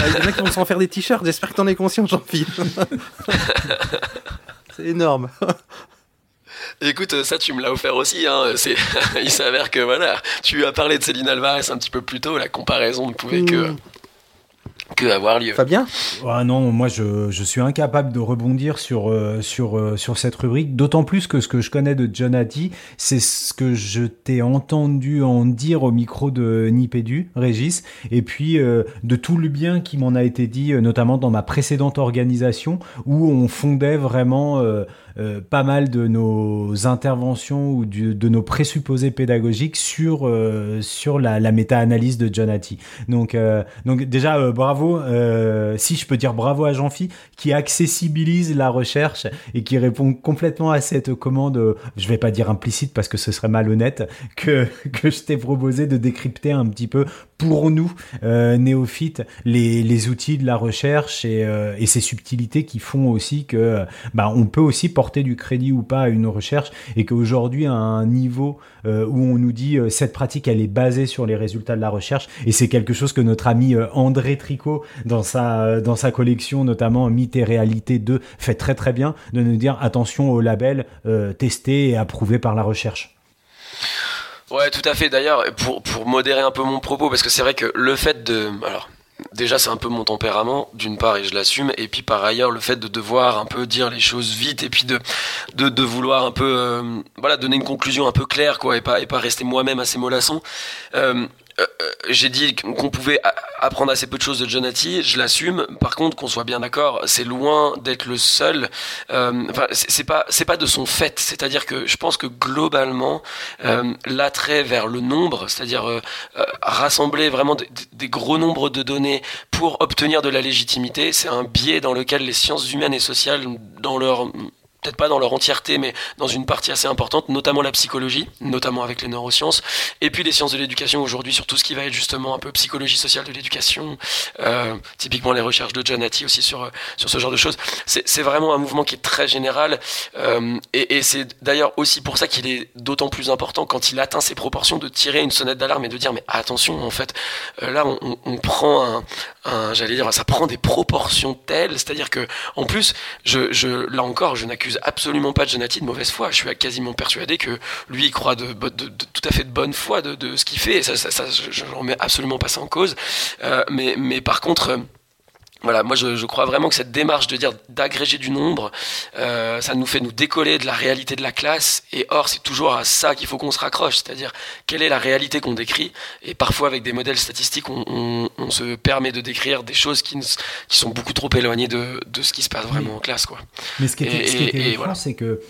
Euh, les mecs vont s'en faire des t-shirts. J'espère que t'en es conscient, Jean-Philippe. *laughs* c'est énorme. Écoute, ça tu me l'as offert aussi. Hein. *laughs* Il s'avère que voilà, tu as parlé de Céline Alvarez un petit peu plus tôt. La comparaison ne pouvait que que avoir lieu. Fabien ah Non, moi je, je, suis incapable de rebondir sur, euh, sur, euh, sur cette rubrique, d'autant plus que ce que je connais de John Hattie, c'est ce que je t'ai entendu en dire au micro de Nipédu, Régis, et puis euh, de tout le bien qui m'en a été dit, notamment dans ma précédente organisation, où on fondait vraiment euh, pas mal de nos interventions ou du, de nos présupposés pédagogiques sur euh, sur la, la méta-analyse de John Hattie. Donc euh, donc déjà euh, bravo, si je peux dire bravo à Jean-Phi qui accessibilise la recherche et qui répond complètement à cette commande. je vais pas dire implicite parce que ce serait malhonnête que *laughs* je t'ai proposé de décrypter un petit peu pour nous néophytes les outils de la recherche et et ces subtilités qui font aussi que bah on peut aussi porter du crédit ou pas à une recherche et qu'aujourd'hui à un niveau euh, où on nous dit euh, cette pratique elle est basée sur les résultats de la recherche et c'est quelque chose que notre ami euh, André Tricot dans sa dans sa collection notamment Mythe et réalité 2 fait très très bien de nous dire attention au label testé et approuvé par la recherche. Ouais, tout à fait. D'ailleurs, pour, pour modérer un peu mon propos, parce que c'est vrai que le fait de... Alors, déjà c'est un peu mon tempérament d'une part et je l'assume et puis par ailleurs le fait de devoir un peu dire les choses vite et puis de de, de vouloir un peu euh, voilà donner une conclusion un peu claire quoi et pas et pas rester moi-même assez mollasson euh, euh, j'ai dit qu'on pouvait apprendre assez peu de choses de Jonathan, je l'assume. Par contre, qu'on soit bien d'accord, c'est loin d'être le seul. Euh, enfin, c'est pas, c'est pas de son fait. C'est-à-dire que je pense que globalement, euh, l'attrait vers le nombre, c'est-à-dire euh, euh rassembler vraiment des, gros nombres de données pour obtenir de la légitimité, c'est un biais dans lequel les sciences humaines et sociales, dans leur peut-être pas dans leur entièreté, mais dans une partie assez importante, notamment la psychologie, notamment avec les neurosciences, et puis les sciences de l'éducation aujourd'hui sur tout ce qui va être justement un peu psychologie sociale de l'éducation, euh, typiquement les recherches de John Hattie aussi sur, sur ce genre de choses. C'est vraiment un mouvement qui est très général, euh, et, et c'est d'ailleurs aussi pour ça qu'il est d'autant plus important quand il atteint ses proportions de tirer une sonnette d'alarme et de dire mais attention en fait, euh, là on, on prend un, un j'allais dire, ça prend des proportions telles, c'est-à-dire que en plus, je, je, là encore, je n'accuse absolument pas de Jonathan de mauvaise foi. Je suis quasiment persuadé que lui, il croit de, de, de, de tout à fait de bonne foi de, ce qu'il fait. Et ça, ça, ça je ne remets absolument pas ça en cause. Euh, mais, mais par contre, voilà, moi je, je, crois vraiment que cette démarche de dire d'agréger du nombre, euh, ça nous fait nous décoller de la réalité de la classe. Et or, c'est toujours à ça qu'il faut qu'on se raccroche, c'est-à-dire quelle est la réalité qu'on décrit? Et parfois, avec des modèles statistiques, on, on, on se permet de décrire des choses qui, qui sont beaucoup trop éloignées de, de, ce qui se passe vraiment en classe, quoi. Mais ce qui est, et, ce qui est voilà. c'est que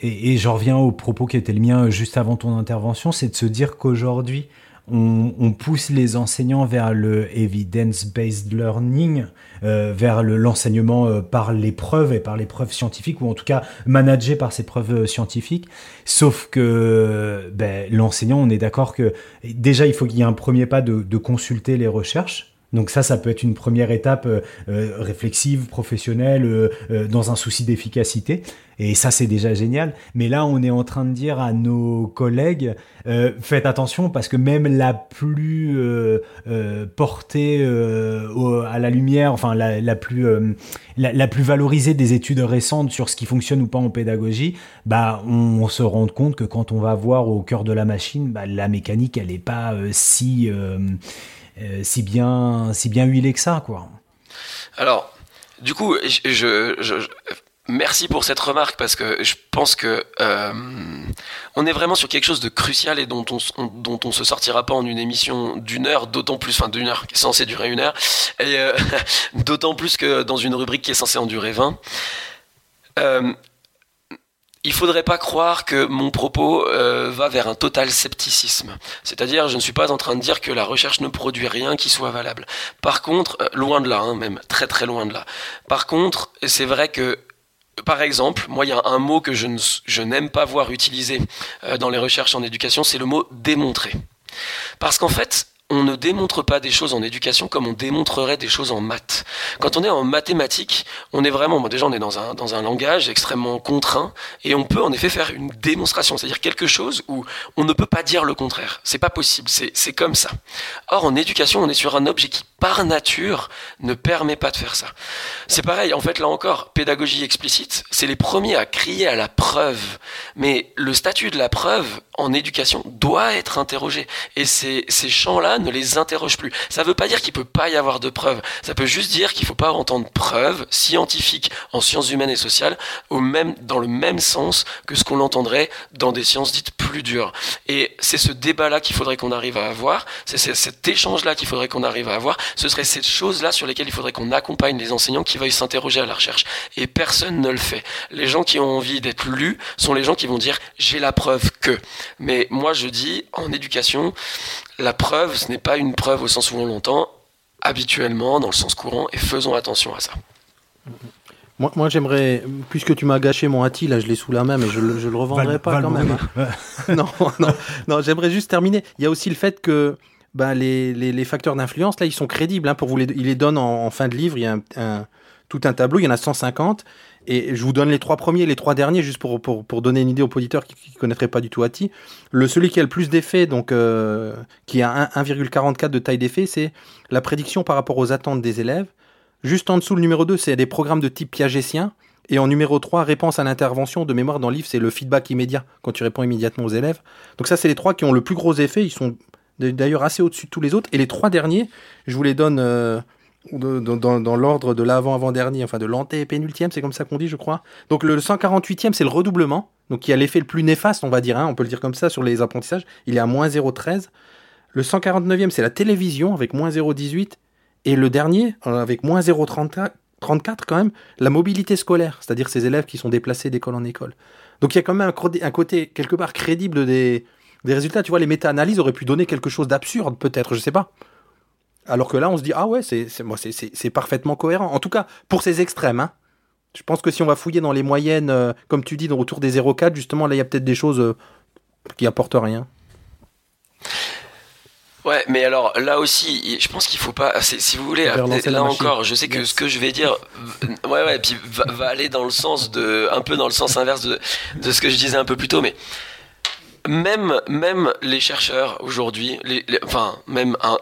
et, et j'en reviens au propos qui était le mien juste avant ton intervention, c'est de se dire qu'aujourd'hui, on, pousse les enseignants vers le evidence-based learning, euh, vers l'enseignement euh, par les preuves et par les preuves scientifiques, ou en tout cas managé par ces preuves euh, scientifiques. Sauf que ben, l'enseignant, on est d'accord que déjà, il faut qu'il y ait un premier pas de, de consulter les recherches donc ça, ça peut être une première étape euh, euh, réflexive, professionnelle, euh, dans un souci d'efficacité. Et ça, c'est déjà génial. Mais là, on est en train de dire à nos collègues, faites attention parce que même la plus portée à la lumière, enfin la, plus la, plus valorisée des études récentes sur ce qui fonctionne ou pas en pédagogie, bah on, se rend compte que quand on va voir au cœur de la machine, bah, la mécanique, elle n'est pas si si bien si bien huilé que ça, quoi. Alors, du coup, je, merci pour cette remarque parce que je pense que euh, on est vraiment sur quelque chose de crucial et dont on, on se sortira pas en une émission d'une heure, d'autant plus, enfin d'une heure qui est censée durer une heure, et euh, *laughs* d'autant plus que dans une rubrique qui est censée en durer 20 il faudrait pas croire que mon propos euh, va vers un total scepticisme. C'est-à-dire, je ne suis pas en train de dire que la recherche ne produit rien qui soit valable. Par contre, euh, loin de là, hein, même très très loin de là. Par contre, c'est vrai que par exemple, moi, il y a un mot que je, n'aime pas voir utilisé euh, dans les recherches en éducation, c'est le mot démontrer. Parce qu'en fait, on ne démontre pas des choses en éducation comme on démontrerait des choses en maths. Quand on est en mathématiques, on est vraiment, déjà on est dans un, dans un langage extrêmement contraint et on peut en effet faire une démonstration, c'est-à-dire quelque chose où on ne peut pas dire le contraire. C'est pas possible, c'est comme ça. Or en éducation, on est sur un objet qui par nature ne permet pas de faire ça. C'est pareil, en fait là encore, pédagogie explicite, c'est les premiers à crier à la preuve. Mais le statut de la preuve en éducation doit être interrogé. Et ces, ces champs-là ne les interroge plus. Ça ne veut pas dire qu'il peut pas y avoir de preuves. Ça peut juste dire qu'il faut pas entendre preuves scientifiques en sciences humaines et sociales au même, dans le même sens que ce qu'on entendrait dans des sciences dites plus dures. Et c'est ce débat-là qu'il faudrait qu'on arrive à avoir. C'est cet échange-là qu'il faudrait qu'on arrive à avoir. Ce serait cette chose-là sur lesquelles il faudrait qu'on accompagne les enseignants qui veuillent s'interroger à la recherche. Et personne ne le fait. Les gens qui ont envie d'être lus sont les gens qui vont dire j'ai la preuve que. Mais moi je dis en éducation, la preuve, ce n'est pas une preuve au sens où on l'entend habituellement, dans le sens courant, et faisons attention à ça. Moi, moi j'aimerais, puisque tu m'as gâché mon Hati, là je l'ai sous la main, mais je, ne le revendrai pas quand même. *laughs* Non, non, non j'aimerais juste terminer. Il y a aussi le fait que ben, les, les, facteurs d'influence, là, ils sont crédibles. Hein, pour vous les, ils les donnent en, fin de livre. Il y a un, tout un tableau, il y en a 150. Et je vous donne les trois premiers, les trois derniers, juste pour, pour, pour donner une idée aux auditeurs qui ne connaîtraient pas du tout Ati. Le, celui qui a le plus d'effets, donc euh, qui a 1,44 de taille d'effet, c'est la prédiction par rapport aux attentes des élèves. Juste en dessous, le numéro 2, c'est des programmes de type piagétien. Et en numéro 3, réponse à l'intervention de mémoire dans le livre, c'est le feedback immédiat, quand tu réponds immédiatement aux élèves. Donc ça, c'est les trois qui ont le plus gros effet. Ils sont d'ailleurs assez au-dessus de tous les autres. Et les trois derniers, je vous les donne euh, dans, l'ordre de l'avant-avant-dernier, enfin de l'anté-pénultième, c'est comme ça qu'on dit, je crois. Donc le 148e, c'est le redoublement, donc qui a l'effet le plus néfaste, on va dire, hein, on peut le dire comme ça sur les apprentissages, il est à moins 0,13. Le 149e, c'est la télévision avec moins 0,18. Et le dernier, euh, avec moins 0,34 quand même, la mobilité scolaire, c'est-à-dire ces élèves qui sont déplacés d'école en école. Donc il y a quand même un, côté quelque part crédible des, des résultats. Tu vois, les méta-analyses auraient pu donner quelque chose d'absurde, peut-être, je sais pas. Alors que là, on se dit, ah ouais, c'est parfaitement cohérent. En tout cas, pour ces extrêmes. Hein. Je pense que si on va fouiller dans les moyennes, euh, comme tu dis, autour des 0,4, justement, là, il y a peut-être des choses euh, qui apportent rien. Ouais, mais alors là aussi, je pense qu'il faut pas. Si vous voulez, là encore, je sais que ce que je vais dire, ouais, ouais, puis va, aller dans le sens de, un peu dans le sens inverse de, de ce que je disais un peu plus tôt, mais même, même les chercheurs aujourd'hui, enfin, même un,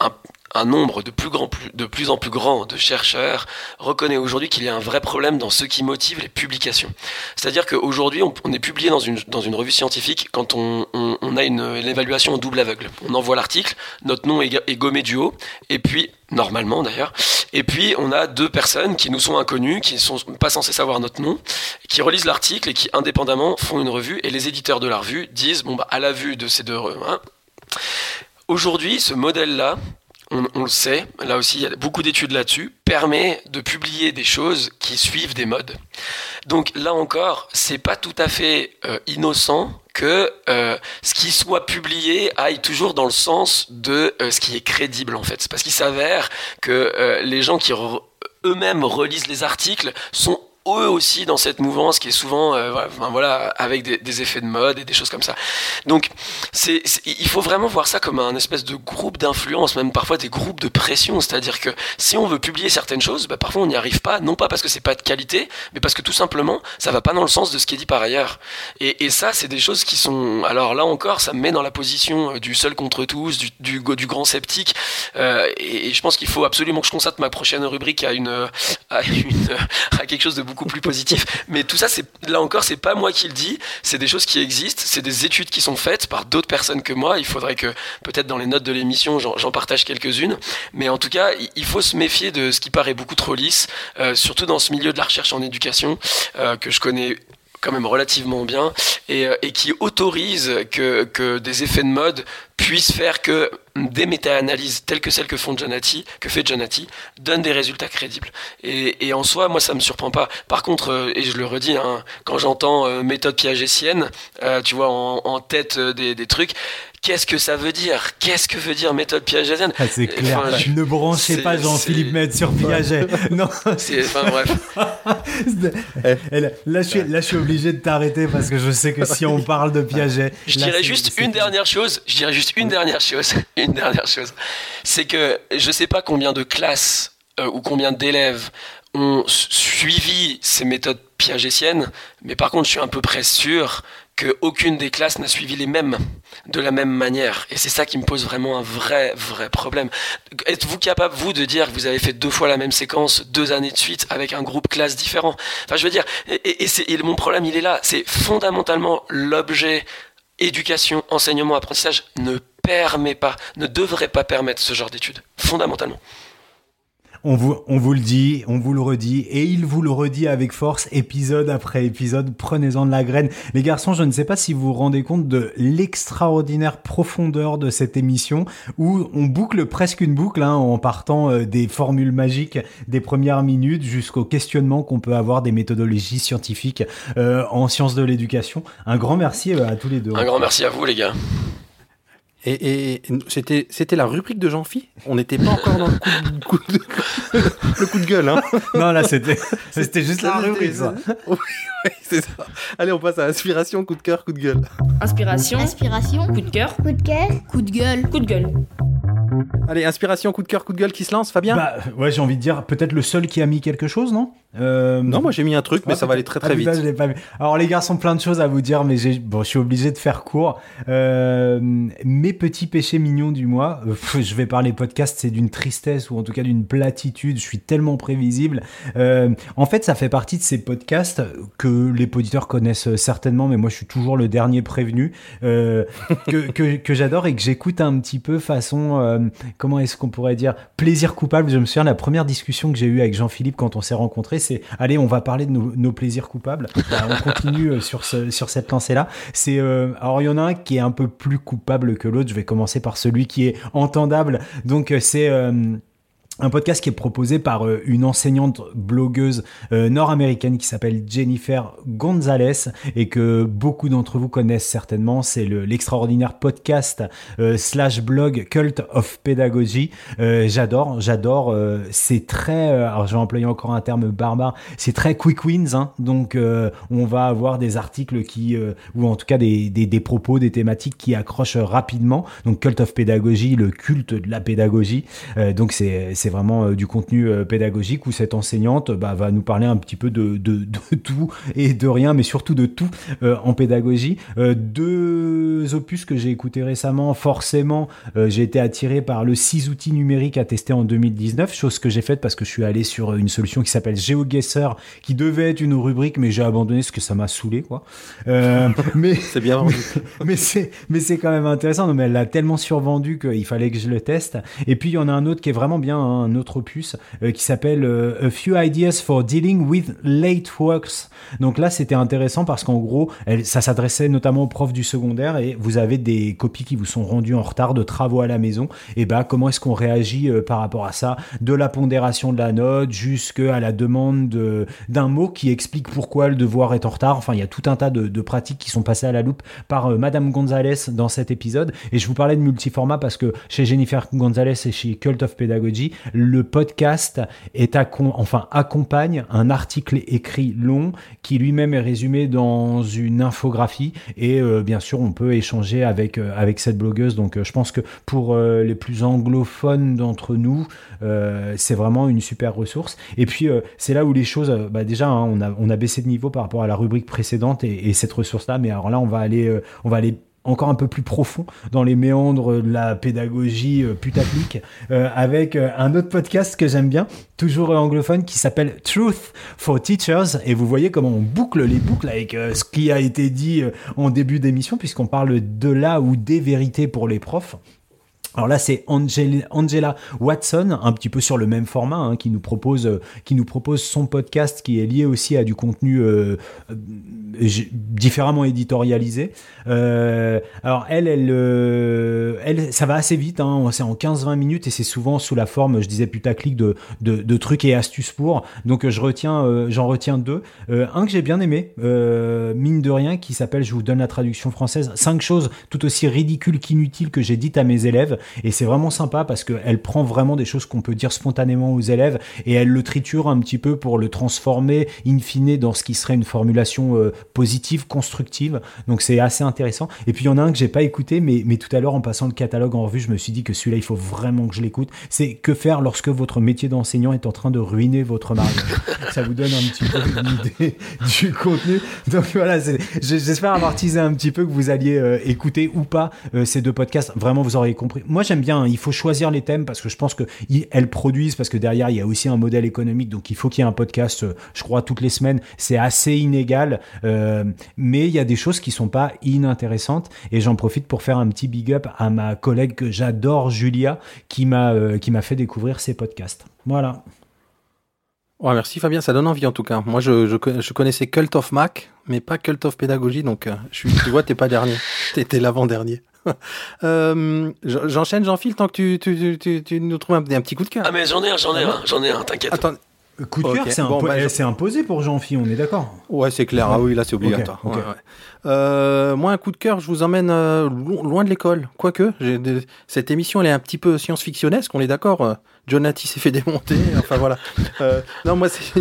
un, un nombre de plus, en plus grand de chercheurs reconnaît aujourd'hui qu'il y a un vrai problème dans ce qui motive les publications. C'est-à-dire qu'aujourd'hui, on, est publié dans une, revue scientifique quand on, a une, évaluation au double aveugle. On envoie l'article, notre nom est, est gommé du haut, et puis, normalement d'ailleurs, et puis on a deux personnes qui nous sont inconnues, qui sont pas censées savoir notre nom, qui relisent l'article et qui indépendamment font une revue, et les éditeurs de la revue disent, bon bah à la vue de ces deux... Hein, Aujourd'hui, ce modèle-là, on, le sait, là aussi il y a beaucoup d'études là-dessus, permet de publier des choses qui suivent des modes. Donc là encore, c'est pas tout à fait euh, innocent que euh, ce qui soit publié aille toujours dans le sens de euh, ce qui est crédible en fait. Parce qu'il s'avère que les gens qui eux-mêmes relisent les articles sont eux aussi dans cette mouvance qui est souvent euh, voilà, avec des, effets de mode et des choses comme ça. Donc c'est il faut vraiment voir ça comme un espèce de groupe d'influence, même parfois des groupes de pression. C'est-à-dire que si on veut publier certaines choses, bah, parfois on n'y arrive pas, non pas parce que c'est pas de qualité, mais parce que tout simplement ça va pas dans le sens de ce qui est dit par ailleurs. Et, et ça, c'est des choses qui sont. Alors là encore, ça me met dans la position euh, du seul contre tous, du, du, grand sceptique. Euh, et, je pense qu'il faut absolument que je constate ma prochaine rubrique à à une *laughs* à quelque chose de beaucoup plus positif. Mais tout ça, c'est là encore, c'est pas moi qui le dis. C'est des choses qui existent. C'est des études qui sont faites par d'autres personnes que moi. Il faudrait que peut-être dans les notes de l'émission, j'en partage quelques-unes. Mais en tout cas, il- il faut se méfier de ce qui paraît beaucoup trop lisse, euh, surtout dans ce milieu de la recherche en éducation euh, que je connais quand même relativement bien et, euh, qui autorise que, des effets de mode puissent faire que des méta-analyses telles que celles que font Janati, que fait Janati, donnent des résultats crédibles. Et, en soi, moi, ça me surprend pas. Par contre, euh, et je le redis, hein, quand j'entends euh, méthode piagétienne, euh, tu vois, en, en tête des trucs, qu'est-ce que ça veut dire? Qu'est-ce que veut dire méthode piagétienne Ah, c'est clair. Enfin, je- ne branchez pas Jean-Philippe Med sur Piaget. *laughs* non. C'est, enfin bref. *laughs* Et là, je suis, là, je suis obligé de t'arrêter parce que je sais que si on *laughs* parle de Piaget. Je là, dirais juste une dernière chose. Je dirais juste une dernière chose. Une dernière chose. C'est que je sais pas combien de classes euh, ou combien d'élèves ont su- suivi ces méthodes piagétiennes, mais par contre, je suis à peu près sûr qu'aucune des classes n'a suivi les mêmes de la même manière. Et c'est ça qui me pose vraiment un vrai, vrai problème. Êtes-vous capable, vous, de dire que vous avez fait deux fois la même séquence, deux années de suite, avec un groupe classe différent? Enfin, je veux dire, et, et- et mon problème, il est là. C'est fondamentalement l'objet éducation, enseignement, apprentissage ne permet pas, ne devrait pas permettre ce genre d'études, fondamentalement. On vous, on vous le dit, on vous le redit, et il vous le redit avec force, épisode après épisode. Prenez-en de la graine. Les garçons, je ne sais pas si vous vous rendez compte de l'extraordinaire profondeur de cette émission, où on boucle presque une boucle, hein, en partant euh, des formules magiques des premières minutes jusqu'au questionnement qu'on peut avoir des méthodologies scientifiques euh, en sciences de l'éducation. Un grand merci euh, à tous les deux. Un grand merci à vous, les gars. Et, c'était, c'était la rubrique de Jean-Phi On n'était pas encore dans le coup de, coup de- le coup de gueule. Hein. Non, là, c'était, c'était juste la rubrique, ça. *laughs* Oui, oui, c'est ça. Allez, on passe à inspiration, coup de cœur, coup de gueule. Inspiration. Inspiration. Coup de cœur. Coup de cœur. Coup de gueule. Coup de gueule. Allez, inspiration, coup de cœur, coup de gueule qui se lance, Fabien? Bah, ouais, j'ai envie de dire, peut-être le seul qui a mis quelque chose, non? Euh, Non, moi j'ai mis un truc, mais Ah, ça va aller très ah, très vite. putain, je l'ai pas vu. Alors les garçons, plein de choses à vous dire, mais j'ai, bon, je suis obligé de faire court. Euh, mes petits péchés mignons du mois. euh, je vais parler podcast, c'est d'une tristesse ou en tout cas d'une platitude. Je suis tellement prévisible. En fait, ça fait partie de ces podcasts que les auditeurs connaissent certainement, mais moi je suis toujours le dernier prévenu *laughs* que, que, que j'adore et que j'écoute un petit peu façon, comment est-ce qu'on pourrait dire, plaisir coupable. Je me souviens la première discussion que j'ai eue avec Jean-Philippe quand on s'est rencontrés, c'est allez, on va parler de nos, plaisirs coupables. *laughs* Bah, on continue euh, sur sur cette lancée-là. C'est euh, alors il y en a un qui est un peu plus coupable que l'autre. Je vais commencer par celui qui est entendable. Donc euh, c'est euh, un podcast qui est proposé par euh, une enseignante blogueuse euh, nord-américaine qui s'appelle Jennifer Gonzalez et que beaucoup d'entre vous connaissent certainement. C'est le- l'extraordinaire podcast euh, slash blog Cult of Pedagogy. J'adore, j'adore. c'est très, alors je vais employer encore un terme barbare, c'est très quick wins. Hein, donc on va avoir des articles qui, ou en tout cas des, des, des propos, des thématiques qui accrochent rapidement. Donc Cult of Pedagogy, le culte de la pédagogie. Donc c'est c'est vraiment euh, du contenu euh, pédagogique où cette enseignante bah, va nous parler un petit peu de, de, de *laughs* tout et de rien, mais surtout de tout euh, en pédagogie. Deux opus que j'ai écoutés récemment, forcément, j'ai été attiré par le 6 outils numériques à tester en 2019, chose que j'ai faite parce que je suis allé sur une solution qui s'appelle GeoGuessr, qui devait être une rubrique, mais j'ai abandonné parce que ça m'a saoulé, quoi. Euh, *laughs* mais C'est bien vendu. *laughs* mais c'est mais c'est quand même intéressant non mais elle l'a tellement survendu qu'il fallait que je le teste et puis il y en a un autre qui est vraiment bien hein, un autre opus euh, qui s'appelle euh, A Few Ideas for Dealing with Late Works. Donc là, c'était intéressant parce qu'en gros, ça s'adressait notamment aux profs du secondaire et vous avez des copies qui vous sont rendues en retard de travaux à la maison. Et ben, comment est-ce qu'on réagit euh, par rapport à ça? De la pondération de la note jusqu'à la demande de- d'un mot qui explique pourquoi le devoir est en retard. Enfin, il y a tout un tas de, pratiques qui sont passées à la loupe par Madame Gonzalez dans cet épisode. Et je vous parlais de multiformat parce que chez Jennifer Gonzalez et chez Cult of Pedagogy, le podcast est enfin accompagne un article écrit long qui lui-même est résumé dans une infographie et euh, bien sûr on peut échanger avec euh, avec cette blogueuse. Donc euh, je pense que pour euh, les plus anglophones d'entre nous euh, c'est vraiment une super ressource. Et puis euh, c'est là où les choses bah, déjà hein, on a on a baissé de niveau par rapport à la rubrique précédente et, et cette ressource là mais alors là on va aller on va aller encore un peu plus profond dans les méandres de la pédagogie euh, putaclic euh, avec euh, un autre podcast que j'aime bien, toujours anglophone, qui s'appelle Truth for Teachers. Et vous voyez comment on boucle les boucles avec euh, ce qui a été dit en début d'émission, puisqu'on parle de là ou des vérités pour les profs. Alors là, c'est Angela, Watson, un petit peu sur le même format, hein, qui nous propose, euh, qui nous propose son podcast, qui est lié aussi à du contenu euh, euh, différemment éditorialisé. Euh, alors elle, elle, elle, ça va assez vite, hein, c'est en 15-20 minutes et c'est souvent sous la forme, je disais putaclic, de, de, de trucs et astuces pour. Donc je retiens, j'en retiens deux. Un que j'ai bien aimé, mine de rien, qui s'appelle, je vous donne la traduction française, cinq choses tout aussi ridicules qu'inutiles que j'ai dites à mes élèves. Et c'est vraiment sympa parce qu'elle prend vraiment des choses qu'on peut dire spontanément aux élèves et elle le triture un petit peu pour le transformer in fine dans ce qui serait une formulation euh, positive, constructive. Donc c'est assez intéressant. Et puis il y en a un que j'ai pas écouté, mais, mais tout à l'heure en passant le catalogue en revue, je me suis dit que celui-là, il faut vraiment que je l'écoute. C'est que faire lorsque votre métier d'enseignant est en train de ruiner votre mariage. *laughs* Ça vous donne un petit peu une idée du contenu. Donc voilà, j'espère avoir teasé un petit peu que vous alliez euh, écouter ou pas euh, ces deux podcasts. Vraiment, vous auriez compris. Moi, j'aime bien. hein, il faut choisir les thèmes parce que je pense que ils- elles produisent parce que derrière il y a aussi un modèle économique. Donc il faut qu'il y ait un podcast. euh, je crois toutes les semaines. C'est assez inégal, euh, mais il y a des choses qui sont pas inintéressantes. Et j'en profite pour faire un petit big up à ma collègue que j'adore, Julia, qui m'a euh, qui m'a fait découvrir ces podcasts. Voilà. Ouais, merci Fabien, ça donne envie en tout cas. Moi, je, je, co- je connaissais Cult of Mac, mais pas Cult of Pédagogie, donc je suis, tu vois, t'es pas dernier. T'étais l'avant-dernier. *laughs* Euh, J'enchaîne, j'enfile, tant que tu, tu, tu, tu, tu nous trouves un, un petit coup de cœur. Ah mais j'en ai un, j'en ai un, j'en ai un, t'inquiète. Attends, Coup de cœur, c'est bon, impo- bah, eh, c'est imposé pour Jean-Phi, on est d'accord? Ouais, c'est clair. Ah oui, là, c'est obligatoire. Ouais, ouais. Euh, moi, un coup de cœur, je vous emmène euh, lo- loin de l'école. Quoique, des- cette émission, elle est un petit peu science-fictionnesque, on est d'accord euh, Jonathan s'est fait démonter. *laughs* enfin voilà. Euh, non, moi c'est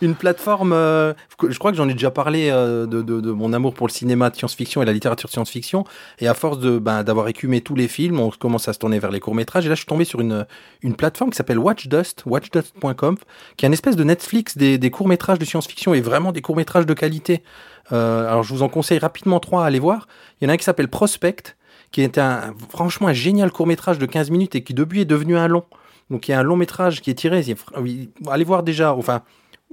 une, plateforme. euh, je crois que j'en ai déjà parlé euh, de, mon amour pour le cinéma de science-fiction et la littérature science-fiction. Et à force de ben, d'avoir écumé tous les films, on commence à se tourner vers les courts métrages. Et là, je suis tombé sur une une plateforme qui s'appelle WatchDust, watchdust.com, qui est une espèce de Netflix des, courts métrages de science-fiction et vraiment des courts métrages de qualité. Alors je vous en conseille rapidement trois à aller voir. Il y en a un qui s'appelle Prospect, qui est franchement un génial court métrage de 15 minutes et qui depuis est devenu un long. Donc il y a un long métrage qui est tiré. Allez voir déjà, enfin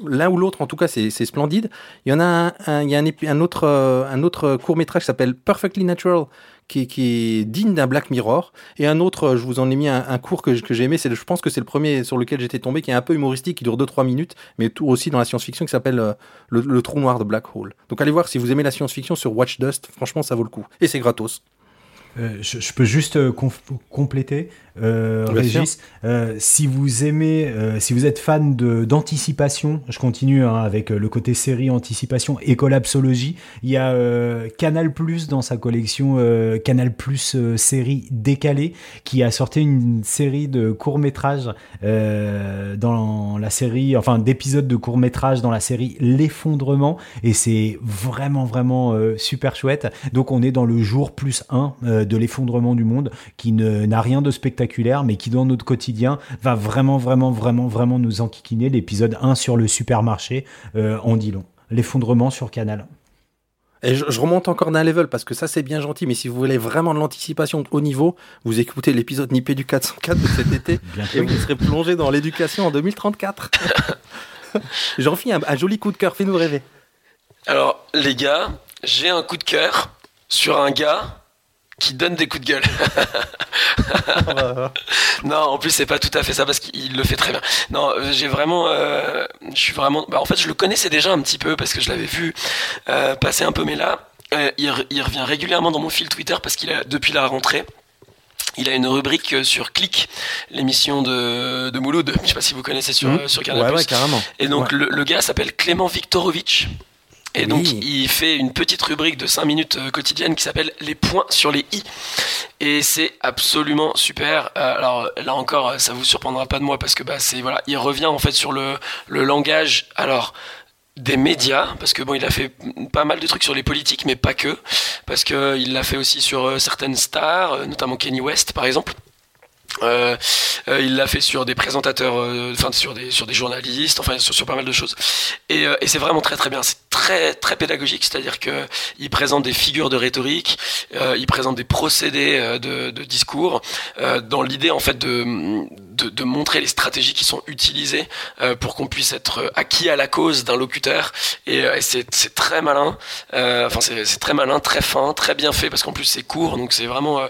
l'un ou l'autre en tout cas c'est splendide. Il y en a un, il y a un, un autre euh, un autre court métrage qui s'appelle Perfectly Natural qui, est- digne d'un Black Mirror et un autre euh, je vous en ai mis un, un court que, j'ai aimé c'est je pense que c'est le premier sur lequel j'étais tombé qui est un peu humoristique qui dure 2-3 minutes mais tout aussi dans la science-fiction qui s'appelle euh, le, trou noir de Black Hole. Donc allez voir si vous aimez la science-fiction sur Watch Dust franchement ça vaut le coup et c'est gratos. Je, peux juste compléter, euh, Régis. Euh, si vous aimez, euh, si vous êtes fan d'anticipation, je continue hein, avec euh, le côté série anticipation et collapsologie. Il y a Canal Plus dans sa collection Canal Plus série décalée qui a sorti une série de courts métrages dans la série, enfin d'épisodes de courts métrages dans la série L'effondrement et c'est vraiment vraiment super chouette. Donc on est dans le jour plus 1 euh, de l'effondrement du monde qui n'a rien de spectaculaire mais qui dans notre quotidien va vraiment vraiment vraiment vraiment nous enquiquiner. L'épisode 1 sur le supermarché euh, en dit long. L'effondrement sur Canal. Et je, je remonte encore d'un level parce que ça c'est bien gentil, mais si vous voulez vraiment de l'anticipation de haut niveau, vous écoutez l'épisode Nipédu 404 de cet été *laughs* et vous serez plongé dans l'éducation en 2034. J'en fis un, un joli coup de cœur, fais-nous rêver. Alors les gars, j'ai un coup de cœur sur un gars qui donne des coups de gueule. non, en plus c'est pas tout à fait ça parce qu'il le fait très bien. Non, j'ai vraiment, euh, je suis vraiment. Bah, en fait, je le connaissais déjà un petit peu parce que je l'avais vu euh, passer un peu, mais là, euh, il, re- il revient régulièrement dans mon fil Twitter parce qu'il a depuis la rentrée. Il a une rubrique sur Click, l'émission de, de Mouloud. Je sais pas si vous connaissez sur, euh, sur Canal+. Ouais, ouais, carrément. Et donc Ouais. le, le gars s'appelle Clément Viktorovitch. Et donc il fait une petite rubrique de 5 minutes euh, quotidienne qui s'appelle Les points sur les i. Et c'est absolument super. Euh, alors là encore, euh, ça vous surprendra pas de moi parce que bah c'est voilà, il revient en fait sur le, le langage. Alors des médias parce que bon il a fait pas mal de trucs sur les politiques mais pas que parce que il l'a fait aussi sur certaines stars notamment Kenny West par exemple euh, euh, il l'a fait sur des présentateurs, euh, enfin sur des sur des journalistes, enfin sur, sur pas mal de choses. Et, euh, et c'est vraiment très très bien. C'est très très pédagogique, c'est-à-dire que il présente des figures de rhétorique, euh, il présente des procédés de, de discours, dans l'idée en fait de, de de montrer les stratégies qui sont utilisées pour qu'on puisse être acquis à la cause d'un locuteur. Et, et c'est très malin. Enfin c'est très malin, très fin, très bien fait parce qu'en plus c'est court, donc c'est vraiment.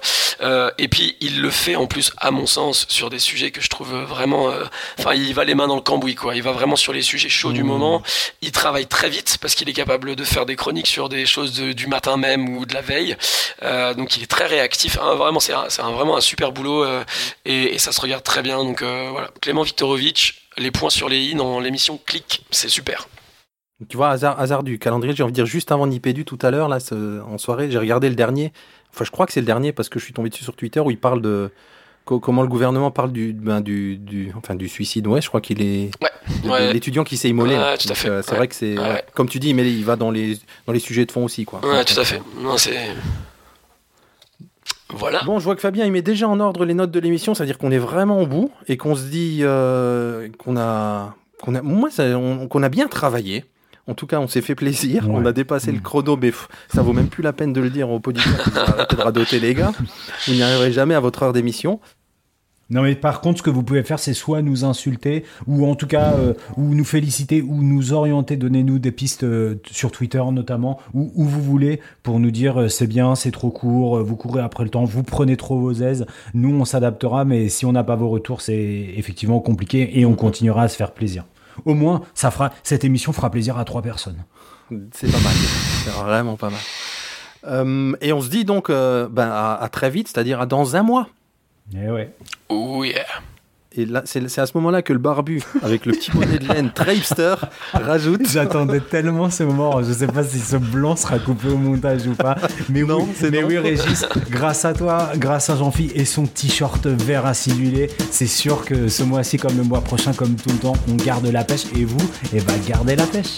et puis il le fait en plus, mon sens, sur des sujets que je trouve vraiment. euh, Enfin, il va les mains dans le cambouis, quoi. Il va vraiment sur les sujets chauds du moment. Il travaille très vite parce qu'il est capable de faire des chroniques sur des choses de- du matin même ou de la veille. Euh, donc il est très réactif. Hein, vraiment, c'est vraiment un super boulot euh, et, et ça se regarde très bien. Donc voilà, Clément Viktorovitch, les points sur les i dans l'émission Click, c'est super. Tu vois, hasard, hasard du calendrier, j'ai envie de dire juste avant Nipédu tout à l'heure, là, ce- en soirée, j'ai regardé le dernier. Enfin, je crois que c'est le dernier parce que je suis tombé dessus sur Twitter où il parle de comment le gouvernement parle du, ben, du, du, enfin, du suicide. Ouais, je crois qu'il est Ouais, de- ouais. l'étudiant qui s'est immolé. Ouais, là. tout à fait. euh, c'est Ouais. vrai que c'est, Ouais, ouais. ouais. comme tu dis, mais il va dans les, dans les sujets de fond aussi, quoi. Ouais, tout à fait. Non, c'est voilà. Bon, je vois que Fabien, il met déjà en ordre les notes de l'émission, ça veut dire qu'on est vraiment au bout et qu'on se dit euh, qu'on a, qu'on a, moi, ça- on- qu'on a bien travaillé. En tout cas, on s'est fait plaisir. Ouais. On a dépassé le chrono, mais ça vaut même plus la peine de le dire aux auditeurs. De radoter, les gars. Vous n'y arriverez jamais à votre heure d'émission. Non mais par contre, ce que vous pouvez faire, c'est soit nous insulter, ou en tout cas, euh, ou nous féliciter, ou nous orienter, donnez-nous des pistes euh, sur Twitter notamment, ou où vous voulez, pour nous dire euh, c'est bien, c'est trop court, euh, vous courez après le temps, vous prenez trop vos aises. Nous, on s'adaptera, mais si on n'a pas vos retours, c'est effectivement compliqué, et on continuera à se faire plaisir. Au moins, ça fera, cette émission fera plaisir à trois personnes. C'est pas mal. C'est vraiment pas mal. Euh, et on se dit donc euh, ben, à, à très vite, c'est-à-dire à dans un mois. Eh ouais. Oh yeah. Et là, c'est c'est à ce moment-là que le barbu, avec le petit bonnet de laine très hipster, rajoute. J'attendais tellement ce moment. Je sais pas si ce blanc sera coupé au montage ou pas. Mais Non, oui, c'est mais non. oui, Régis, grâce à toi, grâce à Jean-Phi et son t-shirt vert acidulé, c'est sûr que ce mois-ci, comme le mois prochain, comme tout le temps, on garde la pêche. Et vous, eh ben, gardez la pêche.